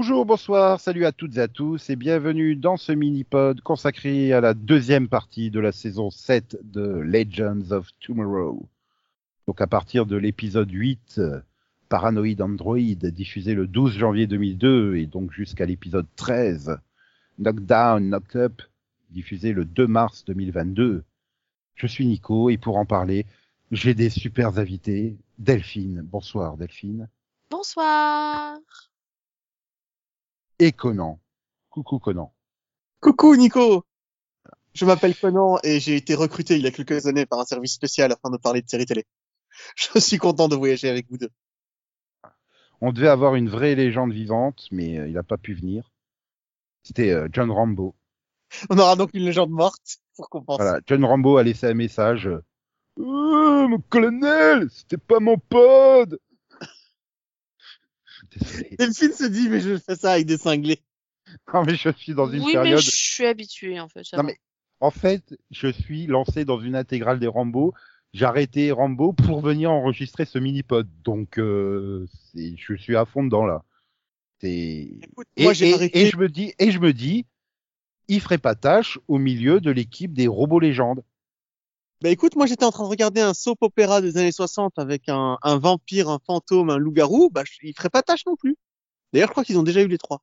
Bonjour, bonsoir, salut à toutes et à tous et bienvenue dans ce mini-pod consacré à la deuxième partie de la saison 7 de Legends of Tomorrow. Donc à partir de l'épisode 8, euh, Paranoid Android, diffusé le 12 janvier 2002 et donc jusqu'à l'épisode 13, Knockdown, Knocked Up, diffusé le 2 mars 2022. Je suis Nico et pour en parler, j'ai des super invités. Delphine, bonsoir Delphine. Bonsoir. Et Conan. Coucou Conan. Coucou Nico. Je m'appelle Conan et j'ai été recruté il y a quelques années par un service spécial afin de parler de séries télé. Je suis content de voyager avec vous deux. On devait avoir une vraie légende vivante, mais euh, il n'a pas pu venir. C'était euh, John Rambo. On aura donc une légende morte pour compenser. Voilà, John Rambo a laissé un message. Euh, mon colonel, c'était pas mon pod. Delphine se dit, mais je fais ça avec des cinglés. Non, mais je suis dans une oui, période. mais je suis habitué en fait. Non, va. mais en fait, je suis lancé dans une intégrale des Rambo. J'ai arrêté Rambo pour venir enregistrer ce mini-pod. Donc, euh, c'est- je suis à fond dedans là. C'est- Écoute, Et, moi j'ai et- arrêté. et je me dis, et je me dis, il ferait pas tâche au milieu de l'équipe des robots légendes. Bah écoute, moi j'étais en train de regarder un soap opéra des années 60 avec un, un vampire, un fantôme, un loup-garou. Bah il ferait pas tâche non plus. D'ailleurs, je crois qu'ils ont déjà eu les trois.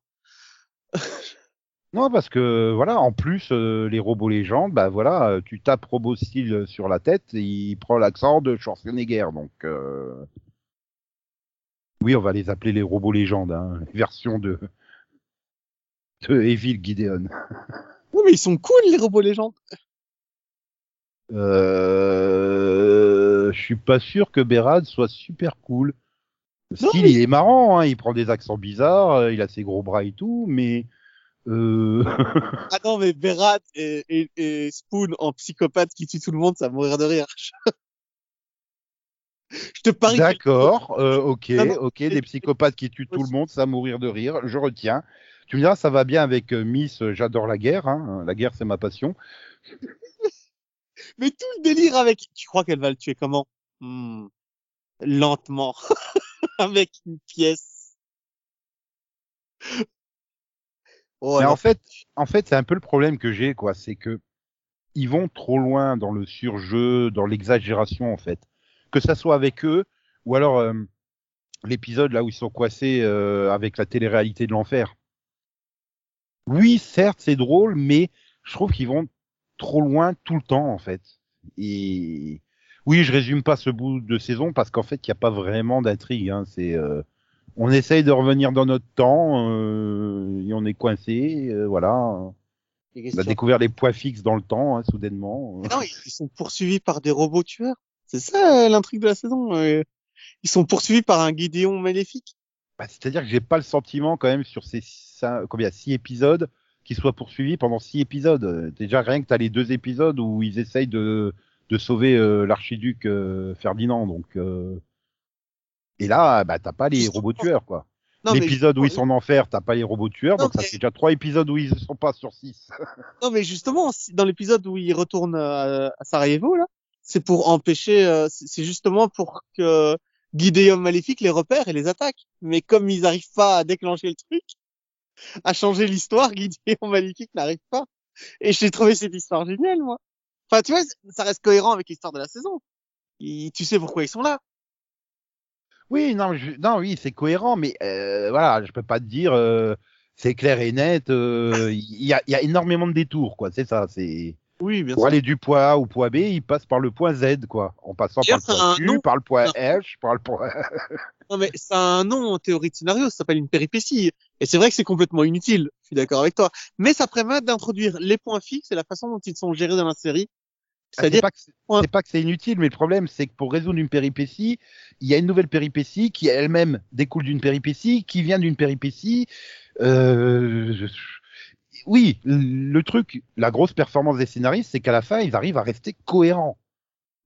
Non, parce que voilà, en plus euh, les robots légendes, bah voilà, euh, tu tapes Robot Style sur la tête, et il prend l'accent de Schwarzenegger, donc euh, oui, on va les appeler les robots légendes, hein, version de de Evil Gideon. Oui, mais ils sont cool les robots légendes. Euh, je suis pas sûr que Berad soit super cool. Non, mais- il est marrant, hein, il prend des accents bizarres, euh, il a ses gros bras et tout, mais euh... Ah non, mais Berat et, et, et Spoon en psychopathe qui tue tout le monde, ça va mourir de rire. Je te parie. que- D'accord, euh, ok, Non, non, ok, des psychopathes qui tuent tout le monde, ça va mourir de rire, je retiens. Tu me diras, ça va bien avec euh, Miss, j'adore la guerre, hein, la guerre c'est ma passion. Mais tout le délire avec. Tu crois qu'elle va le tuer comment? Hmm. Lentement. avec une pièce. Oh, Mais en fait, en fait, c'est un peu le problème que j'ai, quoi, c'est que ils vont trop loin dans le surjeu, dans l'exagération, en fait. Que ça soit avec eux, ou alors euh, l'épisode là où ils sont coincés euh, avec la télé-réalité de l'enfer. Oui, certes, c'est drôle, mais je trouve qu'ils vont trop loin tout le temps, en fait. Et oui, je résume pas ce bout de saison parce qu'en fait, il n'y a pas vraiment d'intrigue. Hein. C'est euh, on essaye de revenir dans notre temps euh, et on est coincé, euh, voilà. On a découvert les points fixes dans le temps, hein, soudainement. Non, ils sont poursuivis par des robots tueurs. C'est ça l'intrigue de la saison. Ils sont poursuivis par un Gideon maléfique. Bah, C'est-à-dire que j'ai pas le sentiment quand même sur ces combien six épisodes qu'ils soient poursuivis pendant six épisodes. Euh, Déjà rien que t'as les deux épisodes où ils essayent de de sauver euh, l'archiduc euh, Ferdinand, donc. euh, Et là, bah t'as pas les robots tueurs, quoi. Mais L'épisode où ils sont en enfer, t'as pas les robots tueurs, Non, donc ça fait déjà trois épisodes où ils sont pas sur six. Non, mais justement, dans l'épisode où il retourne à, à Sarajevo, là, c'est pour empêcher, c'est justement pour que Gideon Maléfique les repère et les attaque. Mais comme ils n'arrivent pas à déclencher le truc, à changer l'histoire, Gideon Maléfique n'arrive pas. Et j'ai trouvé cette histoire géniale, moi. Enfin, tu vois, ça reste cohérent avec l'histoire de la saison. Ils- tu sais pourquoi ils sont là. Oui, non, je- non, oui, c'est cohérent, mais euh, voilà, je peux pas te dire, euh, c'est clair et net. euh, Il y, a, y a énormément de détours, quoi. C'est ça. C'est Oui, bien pour aller du point A au point B, il passe par le point Z, quoi, en passant par le point Q, nom. par le point. H, par le point. Non, mais ça a un nom en théorie de scénario, ça s'appelle une péripétie. Et c'est vrai que c'est complètement inutile, je suis d'accord avec toi. Mais ça permet d'introduire les points fixes et la façon dont ils sont gérés dans la série. Ah, C'est C'est-à-dire, c'est pas que c'est inutile, mais le problème, c'est que pour résoudre une péripétie, il y a une nouvelle péripétie qui elle-même découle d'une péripétie, qui vient d'une péripétie. Euh, Oui, le truc, la grosse performance des scénaristes, c'est qu'à la fin, ils arrivent à rester cohérents.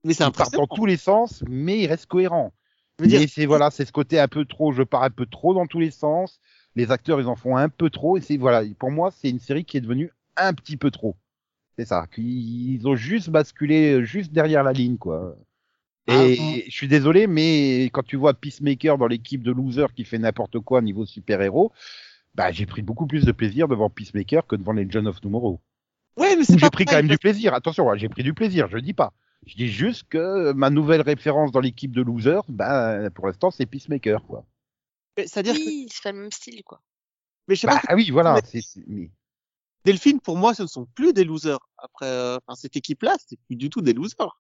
mais c'est Ils partent dans tous les sens, mais ils restent cohérents. Mais c'est voilà, c'est ce côté un peu trop, je pars un peu trop dans tous les sens. Les acteurs, ils en font un peu trop. Et c'est voilà, pour moi, c'est une série qui est devenue un petit peu trop. C'est ça. Ils ont juste basculé euh, juste derrière la ligne, quoi. Et Ah, je suis désolé, mais quand tu vois Peacemaker dans l'équipe de losers qui fait n'importe quoi niveau super-héros, bah j'ai pris beaucoup plus de plaisir devant Peacemaker que devant Legend of Tomorrow. Ouais, mais j'ai pris quand même du plaisir. Attention, hein, j'ai pris du plaisir, je dis pas. Je dis juste que ma nouvelle référence dans l'équipe de losers, bah pour l'instant c'est Peacemaker quoi. Que- C'est-à-dire que, Oui, c'est pas le même style, quoi. mais je sais Bah pas, ah oui, voilà. mais- c'est- c'est- mais- Delphine, pour moi, ce ne sont plus des losers. Après, euh, enfin, cette équipe-là, c'est plus du tout des losers.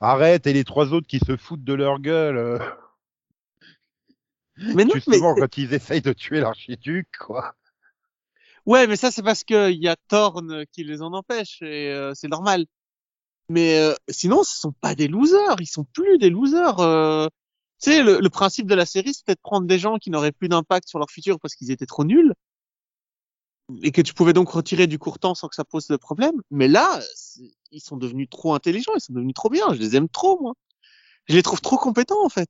Arrête, et les trois autres qui se foutent de leur gueule. euh, Mais non, mais justement quand ils essayent de tuer l'archiduc quoi. Ouais, mais ça, c'est parce qu'il y a Thorn qui les en empêche et euh, c'est normal. Mais euh, sinon, ce sont pas des losers. Ils sont plus des losers. Euh... Tu sais, le, le principe de la série, c'était de prendre des gens qui n'auraient plus d'impact sur leur futur parce qu'ils étaient trop nuls et que tu pouvais donc retirer du court temps sans que ça pose de problème. Mais là, ils sont devenus trop intelligents. Ils sont devenus trop bien. Je les aime trop, moi. Je les trouve trop compétents, en fait.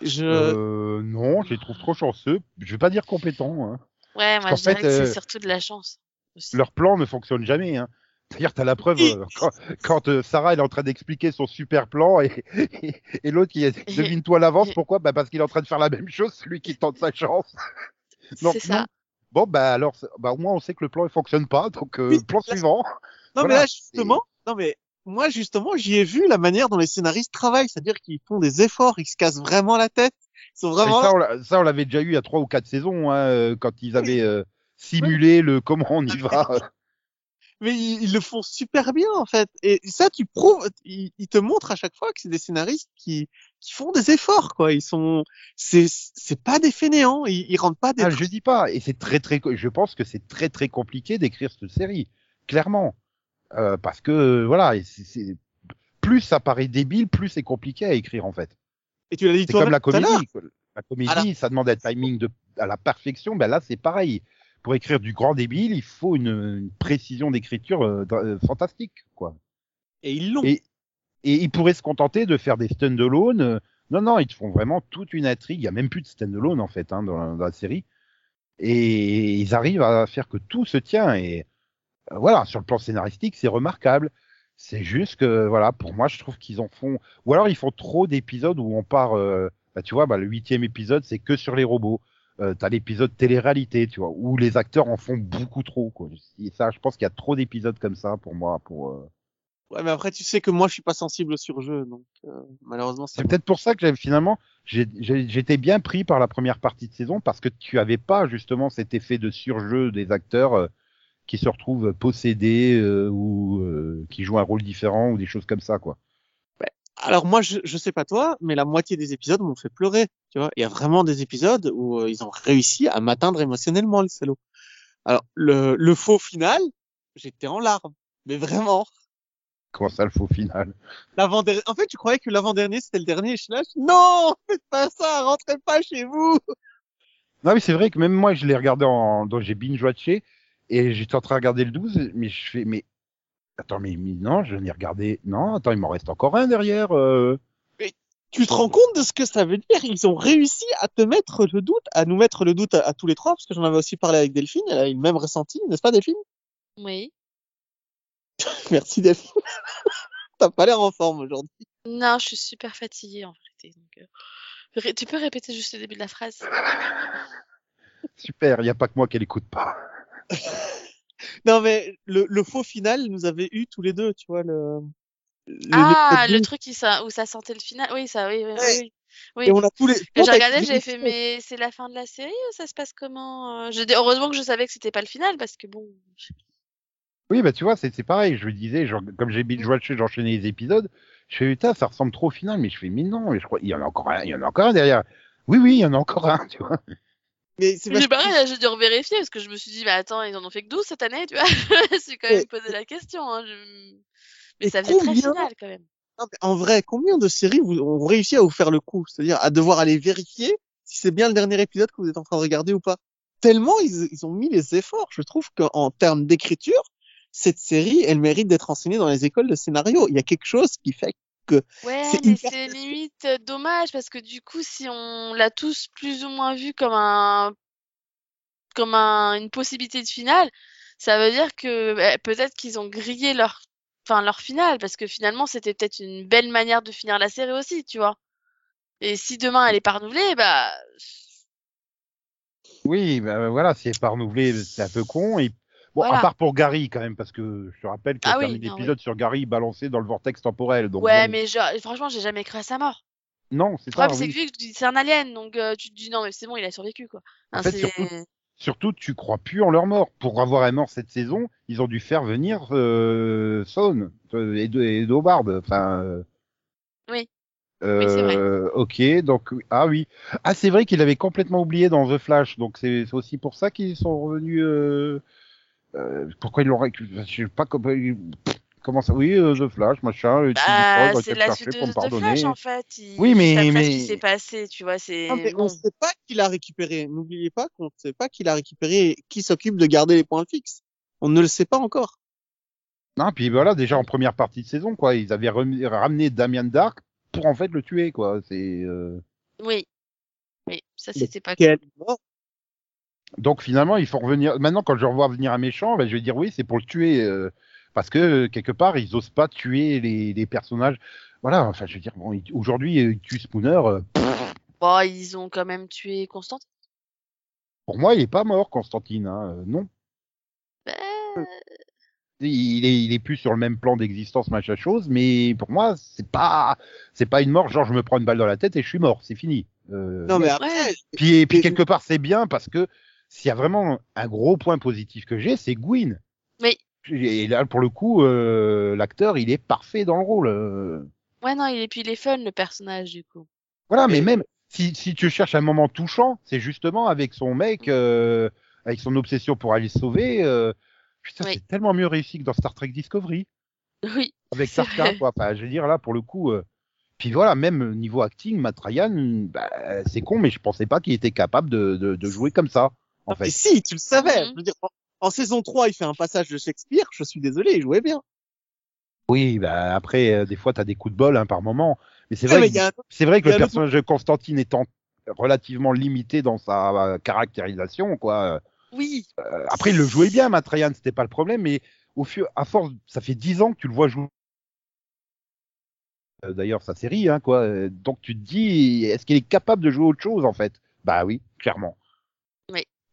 Je... Euh, non, je les trouve trop chanceux. Je vais pas dire compétents. Hein. Ouais, moi je dirais fait, que euh, c'est surtout de la chance. Aussi. Leur plan ne fonctionne jamais. Hein. D'ailleurs, t'as la preuve euh, quand, quand, euh, Sarah elle est en train d'expliquer son super plan et, et, et l'autre qui devine-toi l'avance. Pourquoi? Bah Parce qu'il est en train de faire la même chose, celui qui tente sa chance. C'est ça. non. Bon, bah alors, bah, au moins on sait que le plan ne fonctionne pas. Donc, euh, Oui, plan là- suivant. Non, Voilà, mais là, justement, non, mais moi, justement, j'y ai vu la manière dont les scénaristes travaillent. C'est-à-dire qu'ils font des efforts, ils se cassent vraiment la tête. Ils sont vraiment ça, on l'a- ça, on l'avait déjà eu il y a trois ou quatre saisons, hein, euh, quand ils avaient euh, simulé le comment on y va. Mais ils, ils le font super bien, en fait. Et ça, tu prouves, ils, ils te montrent à chaque fois que c'est des scénaristes qui, qui font des efforts, quoi. Ils sont, c'est, c'est pas des fainéants. Ils, ils rendent pas des Ah, je dis pas, et c'est très très, je pense que c'est très très compliqué d'écrire cette série, clairement, Euh, parce que voilà, c'est- c'est- plus ça paraît débile, plus c'est compliqué à écrire en fait. Et tu l'as dit C'est toi-même comme la tout à l'heure. comédie. La comédie, ça demande un timing de, à la perfection. Ben là, c'est pareil. Pour écrire du grand débile, il faut une, une précision d'écriture euh, euh, fantastique, quoi. Et ils l'ont. Et, et ils pourraient se contenter de faire des stand-alone. euh, Non, non, ils te font vraiment toute une intrigue. Il y a même plus de stand-alone en fait hein, dans, la, dans la série. Et ils arrivent à faire que tout se tient. Et euh, voilà, sur le plan scénaristique, c'est remarquable. C'est juste que voilà, pour moi, je trouve qu'ils en font. Ou alors ils font trop d'épisodes où on part. Bah, tu vois, bah, le huitième épisode, c'est que sur les robots. Euh, T'as l'épisode télé-réalité, tu vois, où les acteurs en font beaucoup trop. Quoi. Et ça, je pense qu'il y a trop d'épisodes comme ça pour moi. Pour euh, Ouais, mais après, tu sais que moi, je suis pas sensible au surjeu, donc euh, malheureusement. C'est peut-être pour ça que finalement, j'étais bien pris par la première partie de saison parce que tu avais pas justement cet effet de surjeu des acteurs euh, qui se retrouvent possédés euh, ou euh, qui jouent un rôle différent ou des choses comme ça, quoi. Alors moi, je, je sais pas toi, mais la moitié des épisodes m'ont fait pleurer. Tu vois, il y a vraiment des épisodes où euh, ils ont réussi à m'atteindre émotionnellement, les salauds. Alors le, le faux final, j'étais en larmes, mais vraiment. Comment ça, le faux final? L'avant dernier. En fait, tu croyais que l'avant dernier c'était le dernier. Je suis là, je- non, faites pas ça, rentrez pas chez vous. Non, mais c'est vrai que même moi, je l'ai regardé en, donc j'ai binge-watché et j'étais en train de regarder le 12, mais je fais, mais attends, mais, mais non, je n'ai regardé, non, attends, il m'en reste encore un derrière. euh. Tu te rends compte de ce que ça veut dire? Ils ont réussi à te mettre le doute, à nous mettre le doute à, à tous les trois, parce que j'en avais aussi parlé avec Delphine. Elle a eu le même ressenti, n'est-ce pas, Delphine? Oui. Merci, Delphine. T'as pas l'air en forme aujourd'hui. Non, je suis super fatiguée en vérité. Donc, euh, Tu peux répéter juste le début de la phrase? Super, il n'y a pas que moi qui l'écoute pas. Non, mais le, le faux final nous avait eu tous les deux, tu vois, le. le- Ah, le 12. truc qui ça, où ça sentait le final. Oui, ça, oui, oui, oui. Ouais. oui. Oui. Et on a tous les. J'ai regardé, j'ai fait, mais c'est la fin de la série ou ça se passe comment euh Je Heureusement que je savais que c'était pas le final parce que bon. Oui, bah tu vois, c'est c'est pareil. Je me disais, genre, comme j'ai binge-watché, j'enchaînais les épisodes. Je fais putain, ça ressemble trop au final, mais je fais mais non, mais je crois il y en a encore un, il y en a encore un derrière. Oui, oui, il y en a encore un, tu vois. Mais c'est Mais pareil, là, j'ai dû revérifier parce que je me suis dit, bah attends, ils en ont fait que 12 cette année, tu vois. je suis quand même posé la question. Hein. je- Mais ça faisait très combien final quand même. Non, mais en vrai, combien de séries vous ont réussi à vous faire le coup? C'est-à-dire à devoir aller vérifier si c'est bien le dernier épisode que vous êtes en train de regarder ou pas Tellement ils, ils ont mis les efforts. Je trouve qu'en termes d'écriture, cette série, elle mérite d'être enseignée dans les écoles de scénario. Il y a quelque chose qui fait Ouais, C'est hyper limite euh, dommage parce que du coup, si on l'a tous plus ou moins vu comme un comme un, une possibilité de finale, ça veut dire que bah, peut-être qu'ils ont grillé leur enfin leur finale parce que finalement c'était peut-être une belle manière de finir la série aussi, tu vois. Et si demain elle est pas renouvelée, bah Oui, bah, voilà, c'est pas renouvelé, c'est un peu con. Et... Bon, Voilà. à part pour Gary quand même, parce que je te rappelle qu'il y a Ah oui, non, l'épisode sur Gary balancé dans le vortex temporel. Donc ouais, bon, mais franchement, j'ai jamais cru à sa mort. non, c'est ça. c'est oui. que c'est un alien, donc euh, tu te dis non, mais c'est bon, il a survécu, quoi. En fait, surtout- Surtout, tu crois plus en leur mort. Pour avoir un mort cette saison, ils ont dû faire venir euh, Son euh, et, et Dobard. Enfin. euh, Oui. Oui, c'est vrai. Ok, donc ah oui, ah c'est vrai qu'il avait complètement oublié dans The Flash, donc c'est aussi pour ça qu'ils sont revenus. Euh, pourquoi ils l'ont récupéré Je sais pas comment, comment ça. Oui, euh, The Flash, machin. Bah, c'est la suite de, pour me de pardonner. Flash, en fait. Il... Oui, mais- mais- ce qui s'est passé, tu vois, c'est Non, mais bon. on sait pas qui l'a récupéré. N'oubliez pas qu'on sait pas qui l'a récupéré et qui s'occupe de garder les points fixes. On ne le sait pas encore. Non, puis voilà, déjà en première partie de saison, quoi, ils avaient ramené Damien Dark pour en fait le tuer, quoi. C'est euh, Oui. Oui, ça, Mais c'était pas Quel mort. Donc finalement il faut revenir. Maintenant, quand je revois venir un méchant, ben, je vais dire oui, c'est pour le tuer, euh, parce que quelque part ils osent pas tuer les, les personnages. Voilà, enfin je veux dire, bon, aujourd'hui euh, ils tuent Spooner. euh, Bon, ils ont quand même tué Constantine. pour moi, il est pas mort, Constantine. Hein, euh, non, Ben, il est, il est plus sur le même plan d'existence, machin chose. Mais pour moi, c'est pas, c'est pas une mort. Genre, je me prends une balle dans la tête et je suis mort. C'est fini. Euh, Non, mais après. Puis, et puis quelque part, c'est bien parce que s'il y a vraiment un gros point positif que j'ai, c'est Gwyn. Oui. Et là, pour le coup, euh, l'acteur, il est parfait dans le rôle. euh. Ouais, non, et puis il est fun, le personnage, du coup. Voilà, mais même si, si tu cherches un moment touchant, c'est justement avec son mec, euh, avec son obsession pour aller sauver. euh, putain, Oui. c'est tellement mieux réussi que dans Star Trek Discovery Oui. avec vrai. Quoi. Enfin, je veux dire là, pour le coup. euh, Puis voilà, même niveau acting, Matt Ryan, bah, c'est con, mais je pensais pas qu'il était capable de, de, de jouer comme ça. En Non, mais fait. si, tu le savais. Mhm. Je veux dire, en, en saison 3, il fait un passage de Shakespeare. Je suis désolé, il jouait bien. Oui, bah après, euh, des fois, tu as des coups de bol hein, par moment. Mais c'est Ouais, vrai, mais que- il y a un- c'est vrai que il y le personnage de Constantine étant relativement limité dans sa euh, caractérisation, quoi. Oui. euh, après, il le jouait bien, Matt Ryan, c'était pas le problème, mais au fur, à force, ça fait dix ans que tu le vois jouer. Euh, D'ailleurs, sa série, hein, quoi. Donc tu te dis, est-ce qu'il est capable de jouer autre chose, en fait? Bah oui, clairement.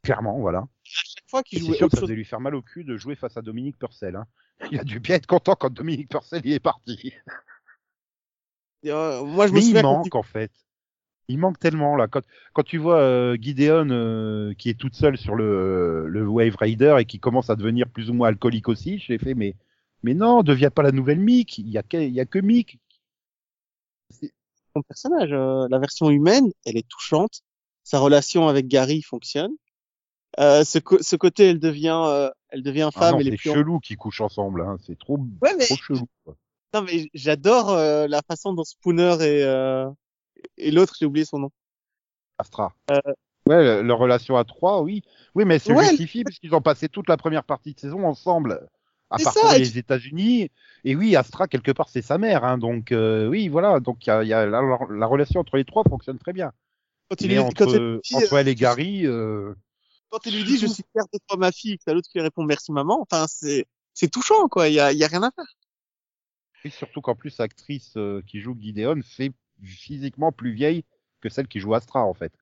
Clairement, voilà. à chaque fois qu'il jouait sûr ça chose. lui faire mal au cul de jouer face à Dominique Purcell. Hein. Il a dû bien être content quand Dominique Purcell y est parti. Euh, moi, je me Mais il manque en fait. Il manque tellement là. Quand, quand tu vois euh, Gideon euh, qui est toute seule sur le, le Wave Rider et qui commence à devenir plus ou moins alcoolique aussi, j'ai fait mais mais non, deviens pas la nouvelle Mick. Il y a que, il y a que Mick. son personnage, euh, la version humaine, elle est touchante. Sa relation avec Gary fonctionne. Euh, ce, ce côté, elle devient, euh, elle devient Ah femme. elle est c'est plus en- chelou qu'ils couchent ensemble. Hein. C'est trop, Ouais, mais trop chelou. quoi. non, mais j'adore euh, la façon dont Spooner et euh, et l'autre, j'ai oublié son nom. Astra. Euh, Ouais, le- leur relation à trois, oui. Oui, mais c'est Ouais, justifié puisqu'ils ont passé toute la première partie de saison ensemble à et les États-Unis. Et oui, Astra, quelque part, c'est sa mère. Hein, donc, euh, oui, voilà. Donc, il y a, y a la, la relation entre les trois fonctionne très bien. Quand il entre, quand il entre elle et Gary, euh, quand il lui dit, je suis fier de toi, ma fille, que t'as l'autre qui lui répond merci maman. Enfin, c'est, c'est touchant, quoi. Il y a, y a rien à faire. et surtout qu'en plus, l'actrice euh, qui joue Gideon fait physiquement plus vieille que celle qui joue Astra, en fait.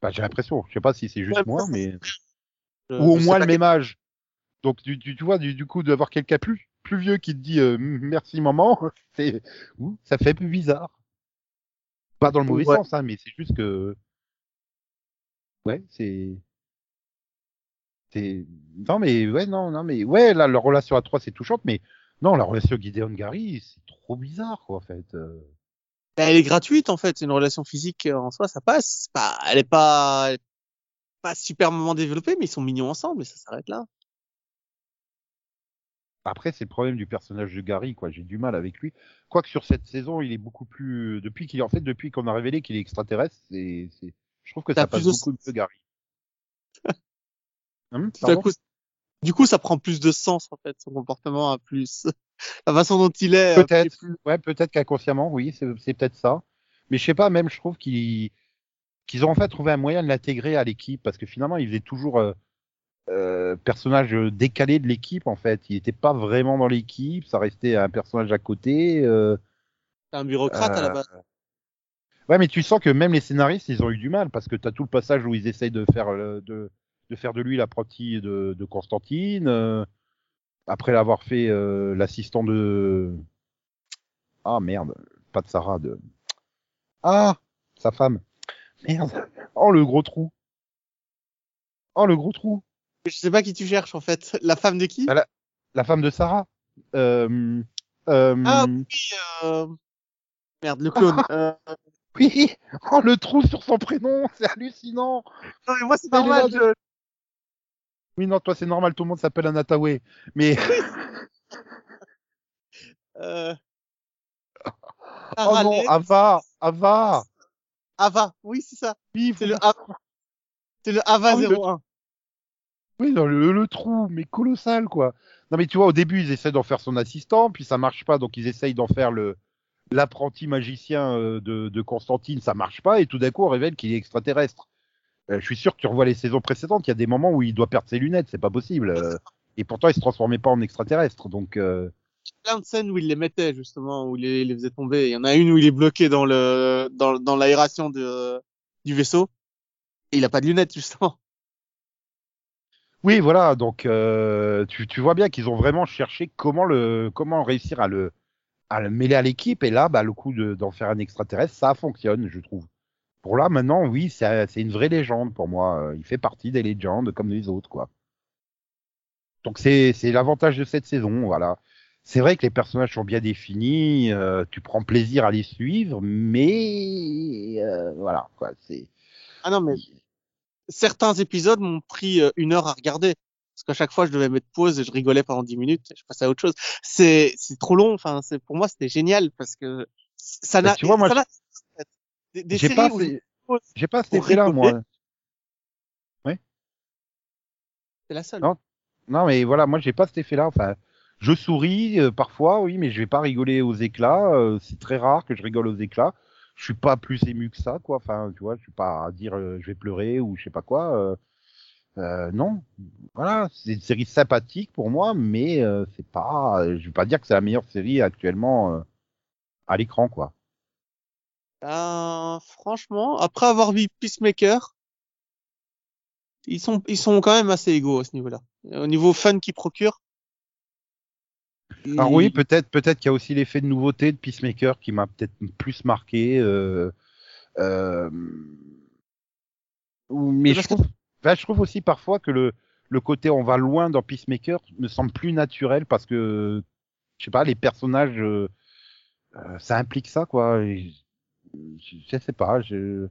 Bah, j'ai l'impression. Je sais pas si c'est juste moi, mais Je- ou au moins le même âge. Donc, tu, tu, tu vois, du, du coup, d'avoir quelqu'un plus, plus vieux qui te dit euh, merci maman, c'est, ça fait plus bizarre. Pas dans le mauvais Ouais. sens, hein, mais c'est juste que, ouais, c'est, c'est, non mais ouais, non, non mais ouais, là, leur relation à trois c'est touchante, mais non, la relation Gideon Gary, c'est trop bizarre, quoi, en fait. euh. Ben, elle est gratuite en fait. C'est une relation physique en soi, ça passe. Pas, elle est pas, elle est pas superment développée, mais ils sont mignons ensemble et ça s'arrête là. Après, c'est le problème du personnage de Gary, quoi. J'ai du mal avec lui. Quoique sur cette saison, il est beaucoup plus. Depuis qu'il, en fait, depuis qu'on a révélé qu'il est extraterrestre, c'est, c'est... je trouve que ça passe plus de beaucoup mieux Gary. Hum, coup, du coup, ça prend plus de sens en fait. Son comportement a plus, la façon dont il est. a Peut-être. plus- Ouais, peut-être qu'inconsciemment, oui, c'est, peut-être ça. Mais je sais pas, même je trouve qu'ils, qu'ils ont en fait trouvé un moyen de l'intégrer à l'équipe parce que finalement, il faisait toujours euh, euh, personnage décalé de l'équipe en fait. Il était pas vraiment dans l'équipe, ça restait un personnage à côté. euh, C'est un bureaucrate à la Euh, base. Ouais, mais tu sens que même les scénaristes, ils ont eu du mal parce que tu as tout le passage où ils essayent de faire euh, de, de faire de lui l'apprenti de, de Constantine. euh, après l'avoir fait euh, l'assistant de. Ah merde, pas de Sarah, de. Ah, sa femme. Merde. Oh le gros trou. Oh le gros trou. Je sais pas qui tu cherches en fait. La femme de qui? Ah, La femme de Sarah. Euh, euh, Ah oui, euh... merde, le clone. Oui. Oh le trou sur son prénom, c'est hallucinant. Non mais moi c'est normal. là, je- Oui, non, toi c'est normal, tout le monde s'appelle Anataway. Mais Euh... oh non, Ava, Ava. Ava, oui c'est ça. Oui, C'est le Ava. C'est le Ava Ah oui, le- 01. Oui, dans le, le trou, mais colossal, quoi. Non, mais tu vois, au début, ils essaient d'en faire son assistant, puis ça marche pas, donc ils essayent d'en faire le l'apprenti magicien euh, de, de Constantine, ça marche pas, et tout d'un coup, on révèle qu'il est extraterrestre. Euh, je suis sûr que tu revois les saisons précédentes, il y a des moments où il doit perdre ses lunettes, c'est pas possible. euh, et pourtant, il se transformait pas en extraterrestre, donc. euh, plein de scènes où il les mettait justement, où il les, il les faisait tomber. Il y en a une où il est bloqué dans le dans, dans l'aération de du vaisseau. Et il a pas de lunettes justement. Oui, voilà, donc tu, tu vois bien qu'ils ont vraiment cherché comment le comment réussir à le à le mêler à l'équipe et là bah le coup de- d'en faire un extraterrestre ça fonctionne je trouve. Pour là maintenant oui c'est une vraie légende pour moi Euh, il fait partie des légendes comme les autres quoi. Donc c'est c'est l'avantage de cette saison voilà. C'est vrai que les personnages sont bien définis, euh, tu prends plaisir à les suivre mais euh, voilà quoi c'est Ah non mais certains épisodes m'ont pris euh, une heure à regarder. Parce qu'à chaque fois, je devais mettre pause et je rigolais pendant 10 minutes. et Je passais à autre chose. C'est, c'est trop long. Enfin, c'est, pour moi, c'était génial parce que ça n'a, tu vois, moi, des, des j'ai pas j'ai pas cet effet là moi. c'est la seule. Non. Non, mais voilà, moi, j'ai pas cet effet-là. Enfin, je souris euh, parfois, oui, mais je vais pas rigoler aux éclats. euh, c'est très rare que je rigole aux éclats. Je suis pas plus ému que ça, quoi. Enfin, tu vois, je suis pas à dire euh, je vais pleurer ou je sais pas quoi. Euh, non, voilà, c'est une série sympathique pour moi, mais euh, c'est pas, je vais pas dire que c'est la meilleure série actuellement euh, à l'écran, quoi. Ben, franchement, après avoir vu Peacemaker, ils sont, ils sont quand même assez égaux à ce niveau-là. Au niveau fun qu'ils procurent. Alors oui, peut-être, peut-être qu'il y a aussi l'effet de nouveauté de Peacemaker qui m'a peut-être plus marqué. Euh, mais je trouve, enfin, je trouve aussi parfois que le, le côté on va loin dans Peacemaker me semble plus naturel parce que je sais pas, les personnages, euh, euh, ça implique ça quoi. Et je, je sais pas, je.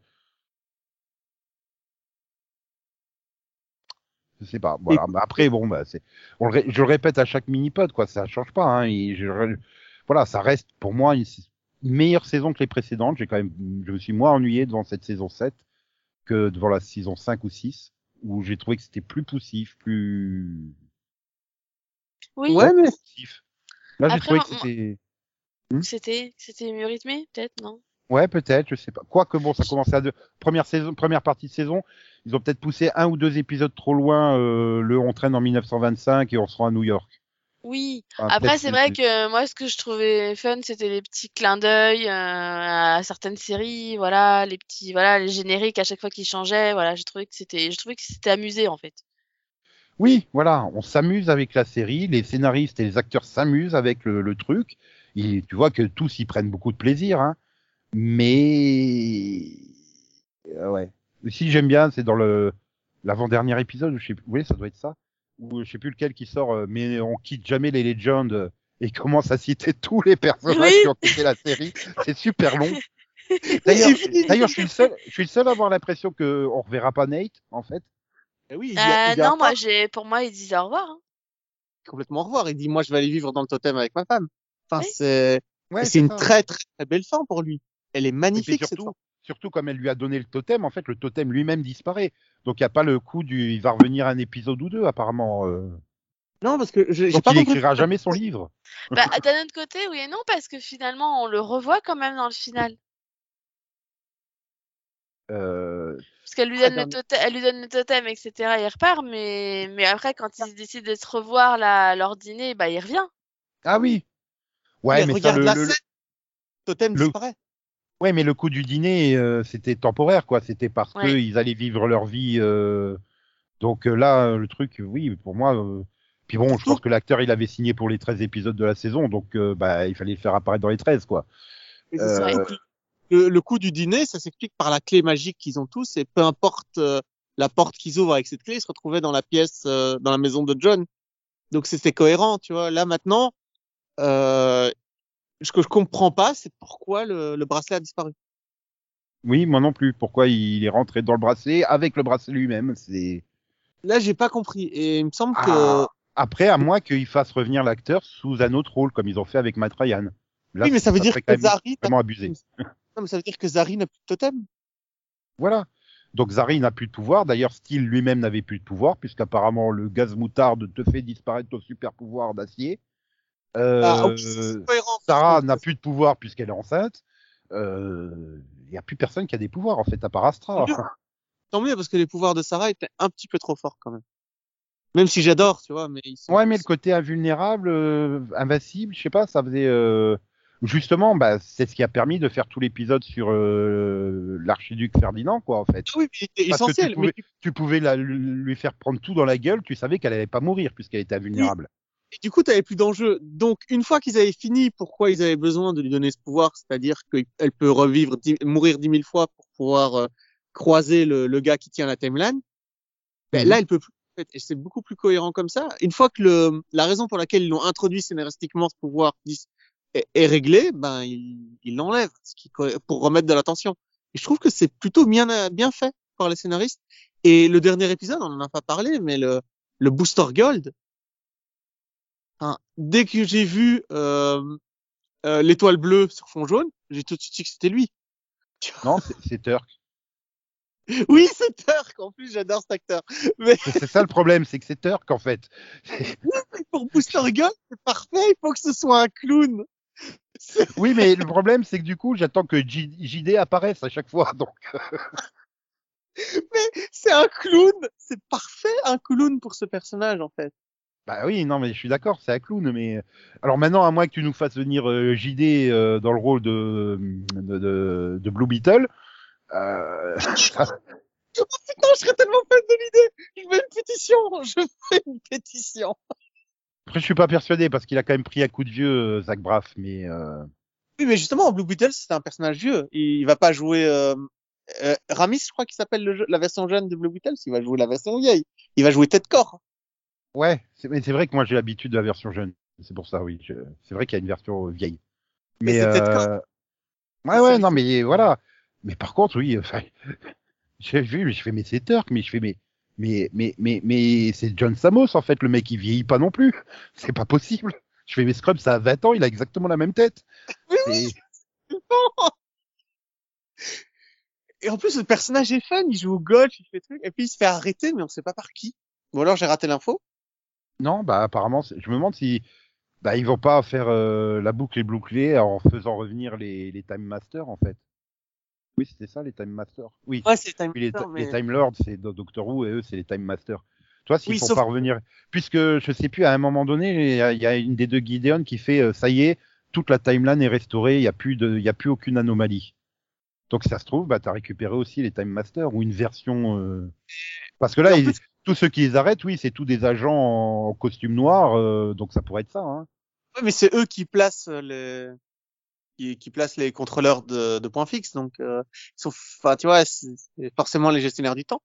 Je sais pas. Voilà. Mais après, bon, bah, c'est, on le ré- je le répète à chaque mini-pod, quoi. Ça change pas. Hein. Et je- voilà, ça reste pour moi une, une meilleure saison que les précédentes. J'ai quand même, je me suis moins ennuyé devant cette saison 7 que devant la saison 5 ou 6 où j'ai trouvé que c'était plus poussif, plus Oui, Ouais, mais poussif. Là, j'ai trouvé que c'était, c'était c'était mieux rythmé, peut-être, non? Ouais, peut-être, je sais pas. Quoique bon, ça commençait à deux. Première saison, première partie de saison, ils ont peut-être poussé un ou deux épisodes trop loin. Euh, le on traîne en 1925 et on se rend à New York. Oui. Enfin, Après, c'est vrai que moi, ce que je trouvais fun, c'était les petits clins d'œil euh, à certaines séries, voilà, les petits, voilà, les génériques à chaque fois qu'ils changeaient, voilà, j'ai trouvé que c'était, je trouvais que c'était amusé en fait. Oui, voilà, on s'amuse avec la série, les scénaristes et les acteurs s'amusent avec le, le truc. Et tu vois que tous y prennent beaucoup de plaisir, hein. Mais euh, ouais. Si j'aime bien, c'est dans le l'avant-dernier épisode, je sais plus, oui, ça doit être ça, ou je sais plus lequel qui sort, euh, mais on quitte jamais les Legends euh, et commence à citer tous les personnages Oui. qui ont quitté la série. C'est super long. D'ailleurs, d'ailleurs, je suis le seul, je suis le seul à avoir l'impression que on reverra pas Nate, en fait. Eh oui, il y a, Euh, il y a non, moi, j'ai, pour moi, ils disent au revoir. hein. complètement au revoir. Il dit, moi, je vais aller vivre dans le totem avec ma femme. Enfin, Oui. c'est, Ouais, c'est une ça. très, très, très belle fin pour lui. Elle est magnifique, cette surtout, fin. Surtout comme elle lui a donné le totem, en fait, le totem lui-même disparaît. Donc il n'y a pas le coup du, il va revenir un épisode ou deux apparemment. euh. Non, parce que je- Donc pas il compris. écrira jamais son livre. Bah, d'un autre côté, oui et non, parce que finalement, on le revoit quand même dans le final. Euh, Parce qu'elle lui Ah, le totem, elle lui donne le totem, etc. Il repart, mais, mais après, quand ils décident de se revoir là, à leur dîner, bah, il revient. Ah oui. Ouais, mais ça, regarde le, la le- scène. Totem le- disparaît. Ouais, mais le coup du dîner, euh, c'était temporaire, quoi. C'était parce Ouais. qu'ils allaient vivre leur vie. euh, Donc euh, là, le truc, oui, pour moi. euh, Puis bon, je pense que l'acteur, il avait signé pour les 13 épisodes de la saison, donc euh, bah, il fallait le faire apparaître dans les 13, quoi. Euh, le, le coup du dîner, ça s'explique par la clé magique qu'ils ont tous, et peu importe euh, la porte qu'ils ouvrent avec cette clé, ils se retrouvaient dans la pièce, euh, dans la maison de John. Donc c'était cohérent, tu vois. Là maintenant, euh, ce que je comprends pas, c'est pourquoi le, le bracelet a disparu. Oui, moi non plus. Pourquoi il est rentré dans le bracelet avec le bracelet lui-même C'est Là, j'ai pas compris. Et il me semble que Ah. après, à moins qu'ils fassent revenir l'acteur sous un autre rôle, comme ils ont fait avec Matt Ryan. Là, oui, mais ça veut dire que Zari, n'a- vraiment abusé. non, mais ça veut dire que Zari n'a plus de totem. Voilà. Donc Zari n'a plus de pouvoir. D'ailleurs, Steel lui-même n'avait plus de pouvoir, puisqu'apparemment le gaz moutarde te fait disparaître ton super pouvoir d'acier. Euh, Ah, c'est cohérent. Sarah n'a plus de pouvoir puisqu'elle est enceinte. Il n'y a plus personne qui a des pouvoirs en fait, à part Astra. Tant mieux. Parce que les pouvoirs de Sarah étaient un petit peu trop forts quand même. Même si j'adore, tu vois, mais ils sont. Ouais, mais le côté invulnérable, euh, invincible, je sais pas, ça faisait. euh, Justement, bah, c'est ce qui a permis de faire tout l'épisode sur euh, l'archiduc Ferdinand, quoi, en fait. Oui, mais Parce que tu essentiel. pouvais- Mais Tu pouvais la- lui faire prendre tout dans la gueule, tu savais qu'elle allait pas mourir puisqu'elle était invulnérable. Et du coup, tu avais plus d'enjeu. Donc, une fois qu'ils avaient fini, pourquoi ils avaient besoin de lui donner ce pouvoir, c'est-à-dire qu'elle peut revivre, dix- mourir dix mille fois pour pouvoir euh, croiser le, le gars qui tient la timeline. Ben, Mhm. Là, elle peut plus. en fait, Et c'est beaucoup plus cohérent comme ça. Une fois que le, la raison pour laquelle ils l'ont introduit scénaristiquement ce pouvoir est, est réglée, ben ils il l'enlèvent, ce qui pour remettre de l'attention. Et je trouve que c'est plutôt bien bien fait par les scénaristes. Et le dernier épisode, on en a pas parlé, mais le le Booster Gold, Dès que j'ai vu euh, euh, l'étoile bleue sur fond jaune, j'ai tout de suite dit que c'était lui. Non, c'est- Turk. Oui, c'est Turk. En plus, j'adore cet acteur. Mais C'est ça le problème, c'est que c'est Turk en fait. pour Booster Gold, c'est parfait. Il faut que ce soit un clown. Oui, mais le problème, c'est que du coup, j'attends que J- JD apparaisse à chaque fois. Donc, C'est un clown. C'est parfait, un clown pour ce personnage, en fait. Bah oui, non, mais je suis d'accord, c'est un clown. Mais alors maintenant, à moins que tu nous fasses venir euh, JD euh, dans le rôle de de, de, de Blue Beetle. Euh... Putain, je serais tellement fan de l'idée. Je fais une pétition. Je fais une pétition. Après, je suis pas persuadé parce qu'il a quand même pris un coup de vieux, euh, Zach Braff. Mais euh... Oui, mais justement, Blue Beetle, c'est un personnage vieux. Il va pas jouer Ramis, je crois qu'il s'appelle la version jeune de Blue Beetle. Il va jouer la version vieille. Il va jouer Ted Core. Ouais, c'est mais c'est vrai que moi j'ai l'habitude de la version jeune. C'est pour ça, oui. je- C'est vrai qu'il y a une version euh, vieille. Mais Mais, euh... ouais, ouais, non, mais voilà. Mais par contre, oui, enfin, j'ai vu, mais je fais, mais c'est Turk, mais je fais, mais, mais, mais, mais, mais c'est John Samos, en fait, le mec, il vieillit pas non plus. C'est pas possible. Je fais, mais Scrub, ça a 20 ans, il a exactement la même tête. Oui, oui, Et- Et en plus, le personnage est fun, il joue au golf, il fait truc, et puis il se fait arrêter, mais on sait pas par qui. Ou alors j'ai raté l'info. Non, bah, apparemment, je me demande si, bah, ils vont pas faire euh, la boucle et bouclée en faisant revenir les, les Time Masters, en fait. Oui, c'était ça, les Time Masters. Oui. Ouais, c'est Time Puis les, Master, mais... les Time Lords, c'est Do- Doctor Who et eux, c'est les Time Masters. Toi, s'ils Oui, font sauf- pas revenir, puisque je sais plus, à un moment donné, il y a, il y a une des deux Gideon qui fait, euh, ça y est, toute la timeline est restaurée, il y a plus de, il y a plus aucune anomalie. Donc, si ça se trouve, bah, t'as récupéré aussi les Time Masters ou une version, euh, parce que là, ils- plus- tous ceux qui les arrêtent, oui, c'est tous des agents en costume noir, euh, donc ça pourrait être ça, hein. Ouais, mais c'est eux qui placent euh, les qui, qui placent les contrôleurs de, de points fixes, donc euh, ils sont, enfin, tu vois, c'est forcément les gestionnaires du temps.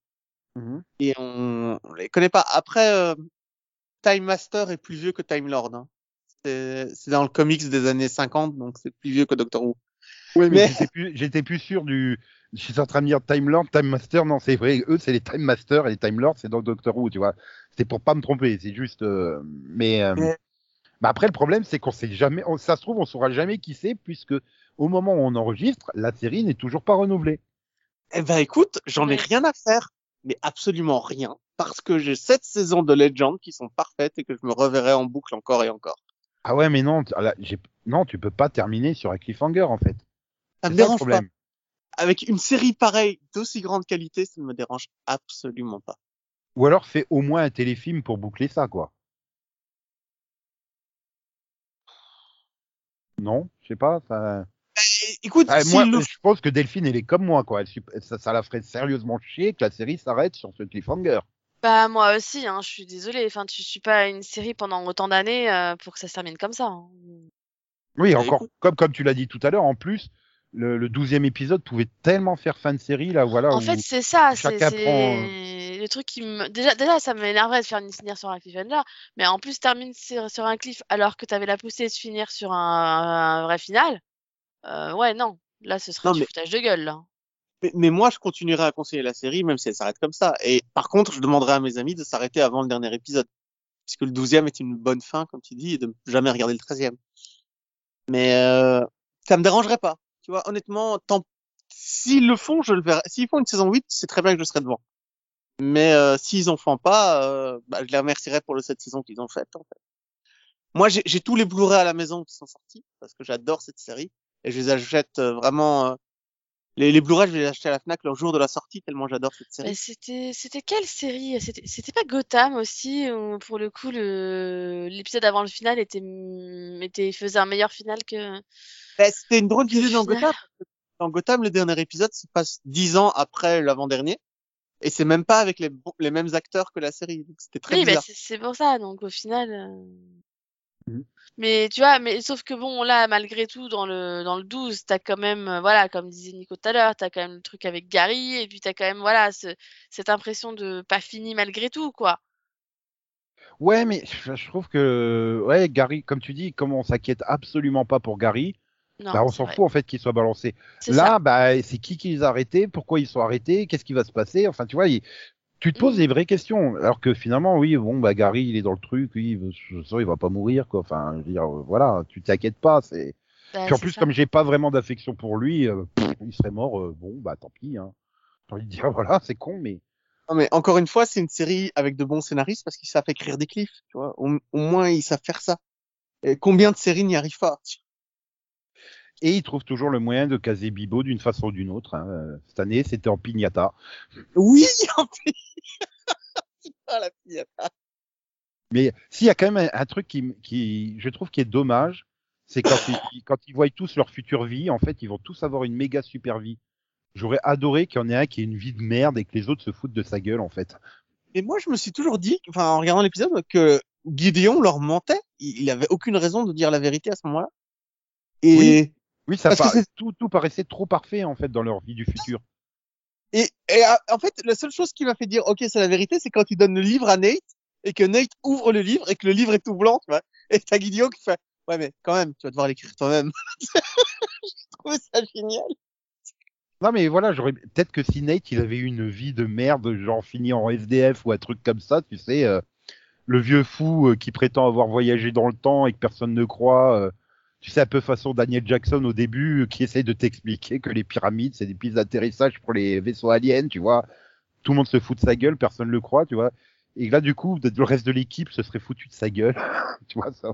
Et on, on les connaît pas. Après, euh, Time Master est plus vieux que Time Lord. Hein. C'est c'est dans le comics des années 50, donc c'est plus vieux que Doctor Who. Ouais, mais, Mais- j'étais plus, sûr du. Je suis en train de dire Time Lord, Time Master. Non, c'est vrai. Eux, c'est les Time Masters et les Time Lords, c'est dans Doctor Who, tu vois. C'est pour pas me tromper. C'est juste. euh, Mais. euh, Mais- bah après, le problème, c'est qu'on sait jamais. on- ça se trouve, on saura jamais qui c'est, puisque au moment où on enregistre, la série n'est toujours pas renouvelée. Eh ben écoute, j'en ai rien à faire, mais absolument rien, parce que j'ai sept saisons de Legend qui sont parfaites et que je me reverrai en boucle encore et encore. Ah ouais, mais non. là, j'ai- non, tu peux pas terminer sur un cliffhanger, en fait. Ça me dérange pas. Avec une série pareille d'aussi grande qualité, ça ne me dérange absolument pas. Ou alors, fais au moins un téléfilm pour boucler ça, quoi. Non, je sais pas. Ça... Et, Écoute, Ah, moi, le je pense que Delphine, elle est comme moi, quoi. Elle ça, ça la ferait sérieusement chier que la série s'arrête sur ce cliffhanger. Bah moi aussi, hein, je suis désolée. Enfin, tu suis pas une série pendant autant d'années euh, pour que ça se termine comme ça. hein. Oui, Bah, encore, comme, comme tu l'as dit tout à l'heure, en plus, le, le 12e épisode pouvait tellement faire fin de série, là, voilà. En fait, c'est ça, c'est prend, le truc qui me déjà déjà ça m'énerverait de faire une finir sur un cliffhanger, mais en plus termine sur, sur un cliff alors que t'avais la poussée de finir sur un, un vrai final. Euh, ouais, non, là ce serait Non, du mais- foutage de gueule là. Mais, mais moi, je continuerai à conseiller la série, même si elle s'arrête comme ça. Et par contre, je demanderai à mes amis de s'arrêter avant le dernier épisode. Puisque le douzième est une bonne fin, comme tu dis, et de jamais regarder le treizième. Mais euh, ça me dérangerait pas. Tu vois, honnêtement, tant... s'ils le font, je le verrai. S'ils font une saison 8, c'est très bien que je serai devant. Mais euh, s'ils en font pas, euh, bah, je les remercierai pour le cette saison qu'ils ont faite. En fait. Moi, j'ai tous les Blu-ray à la maison qui sont sortis, parce que j'adore cette série. Et je les achète euh, vraiment... euh, les, les Blu-ray, je les acheter à la Fnac le jour de la sortie, tellement j'adore cette série. C'était c'était quelle série? C'était pas Gotham aussi où pour le coup l'épisode avant le final était était faisait un meilleur final que Ben, C'était une drôle d'idée dans. Gotham. Dans Gotham, le dernier épisode se passe dix ans après l'avant-dernier. Et c'est même pas avec les, mêmes acteurs que la série. Donc c'était très Oui, bah bizarre. c'est c'est pour ça. Donc au final. euh, Mhm. Mais tu vois, mais sauf que bon, là, malgré tout, dans le dans le 12, t'as quand même, euh, voilà, comme disait Nico tout à l'heure, t'as quand même le truc avec Gary, et puis t'as quand même, voilà, ce- cette impression de pas fini malgré tout, quoi. Ouais, mais je je trouve que, ouais, Gary, comme tu dis, comme on s'inquiète absolument pas pour Gary, Non, bah, on s'en fout en fait qu'il soit balancé. C'est Là, ça. bah, c'est qui qui les a arrêtés, pourquoi ils sont arrêtés, qu'est-ce qui va se passer. Enfin, tu vois, il- tu te poses Mhm. des vraies questions. Alors que finalement, oui, bon, bah, Gary, il est dans le truc, oui, il veut- je sens, il va pas mourir, quoi. Enfin, je veux dire, euh, voilà, tu t'inquiètes pas. C'est. Bah, Puis en plus, ça. comme j'ai pas vraiment d'affection pour lui, euh, pff, il serait mort. euh, bon, bah, tant pis. Hein. J'ai envie de dire, voilà, c'est con, mais. Non, mais encore une fois, c'est une série avec de bons scénaristes parce qu'ils savent écrire des cliffs. Tu vois, au, au moins ils savent faire ça. Et combien de séries n'y arrivent pas Et il trouve toujours le moyen de caser Bibo d'une façon ou d'une autre. hein. Cette année, c'était en pignata. Oui, en la fille. Mais s'il y a quand même un, un truc qui, qui, je trouve qui est dommage, c'est quand ils, quand ils voient tous leur future vie, en fait, ils vont tous avoir une méga super vie. J'aurais adoré qu'il y en ait un qui ait une vie de merde et que les autres se foutent de sa gueule, en fait. Et moi, je me suis toujours dit, enfin, en regardant l'épisode, que Gideon leur mentait. Il, il avait aucune raison de dire la vérité à ce moment-là. Et, Oui. Oui, ça Parce que par- c'est- tout, tout paraissait trop parfait, en fait, dans leur vie du futur. et, et, ah, en fait, la seule chose qui m'a fait dire, OK, c'est la vérité, c'est quand il donne le livre à Nate et que Nate ouvre le livre et que le livre est tout blanc, tu vois. Et t'as Gideon qui fait, ouais, mais quand même, tu vas devoir l'écrire toi-même. J'ai trouvé ça génial. Non, mais voilà, j'aurais peut-être que si Nate, il avait eu une vie de merde, genre fini en SDF ou un truc comme ça, tu sais, euh, le vieux fou euh, qui prétend avoir voyagé dans le temps et que personne ne croit, euh, tu sais, un peu façon Daniel Jackson au début, euh, qui essaye de t'expliquer que les pyramides, c'est des pistes d'atterrissage pour les vaisseaux aliens, tu vois. Tout le monde se fout de sa gueule, personne ne le croit, tu vois. Et là, du coup, le reste de l'équipe se serait foutu de sa gueule, tu vois, ça.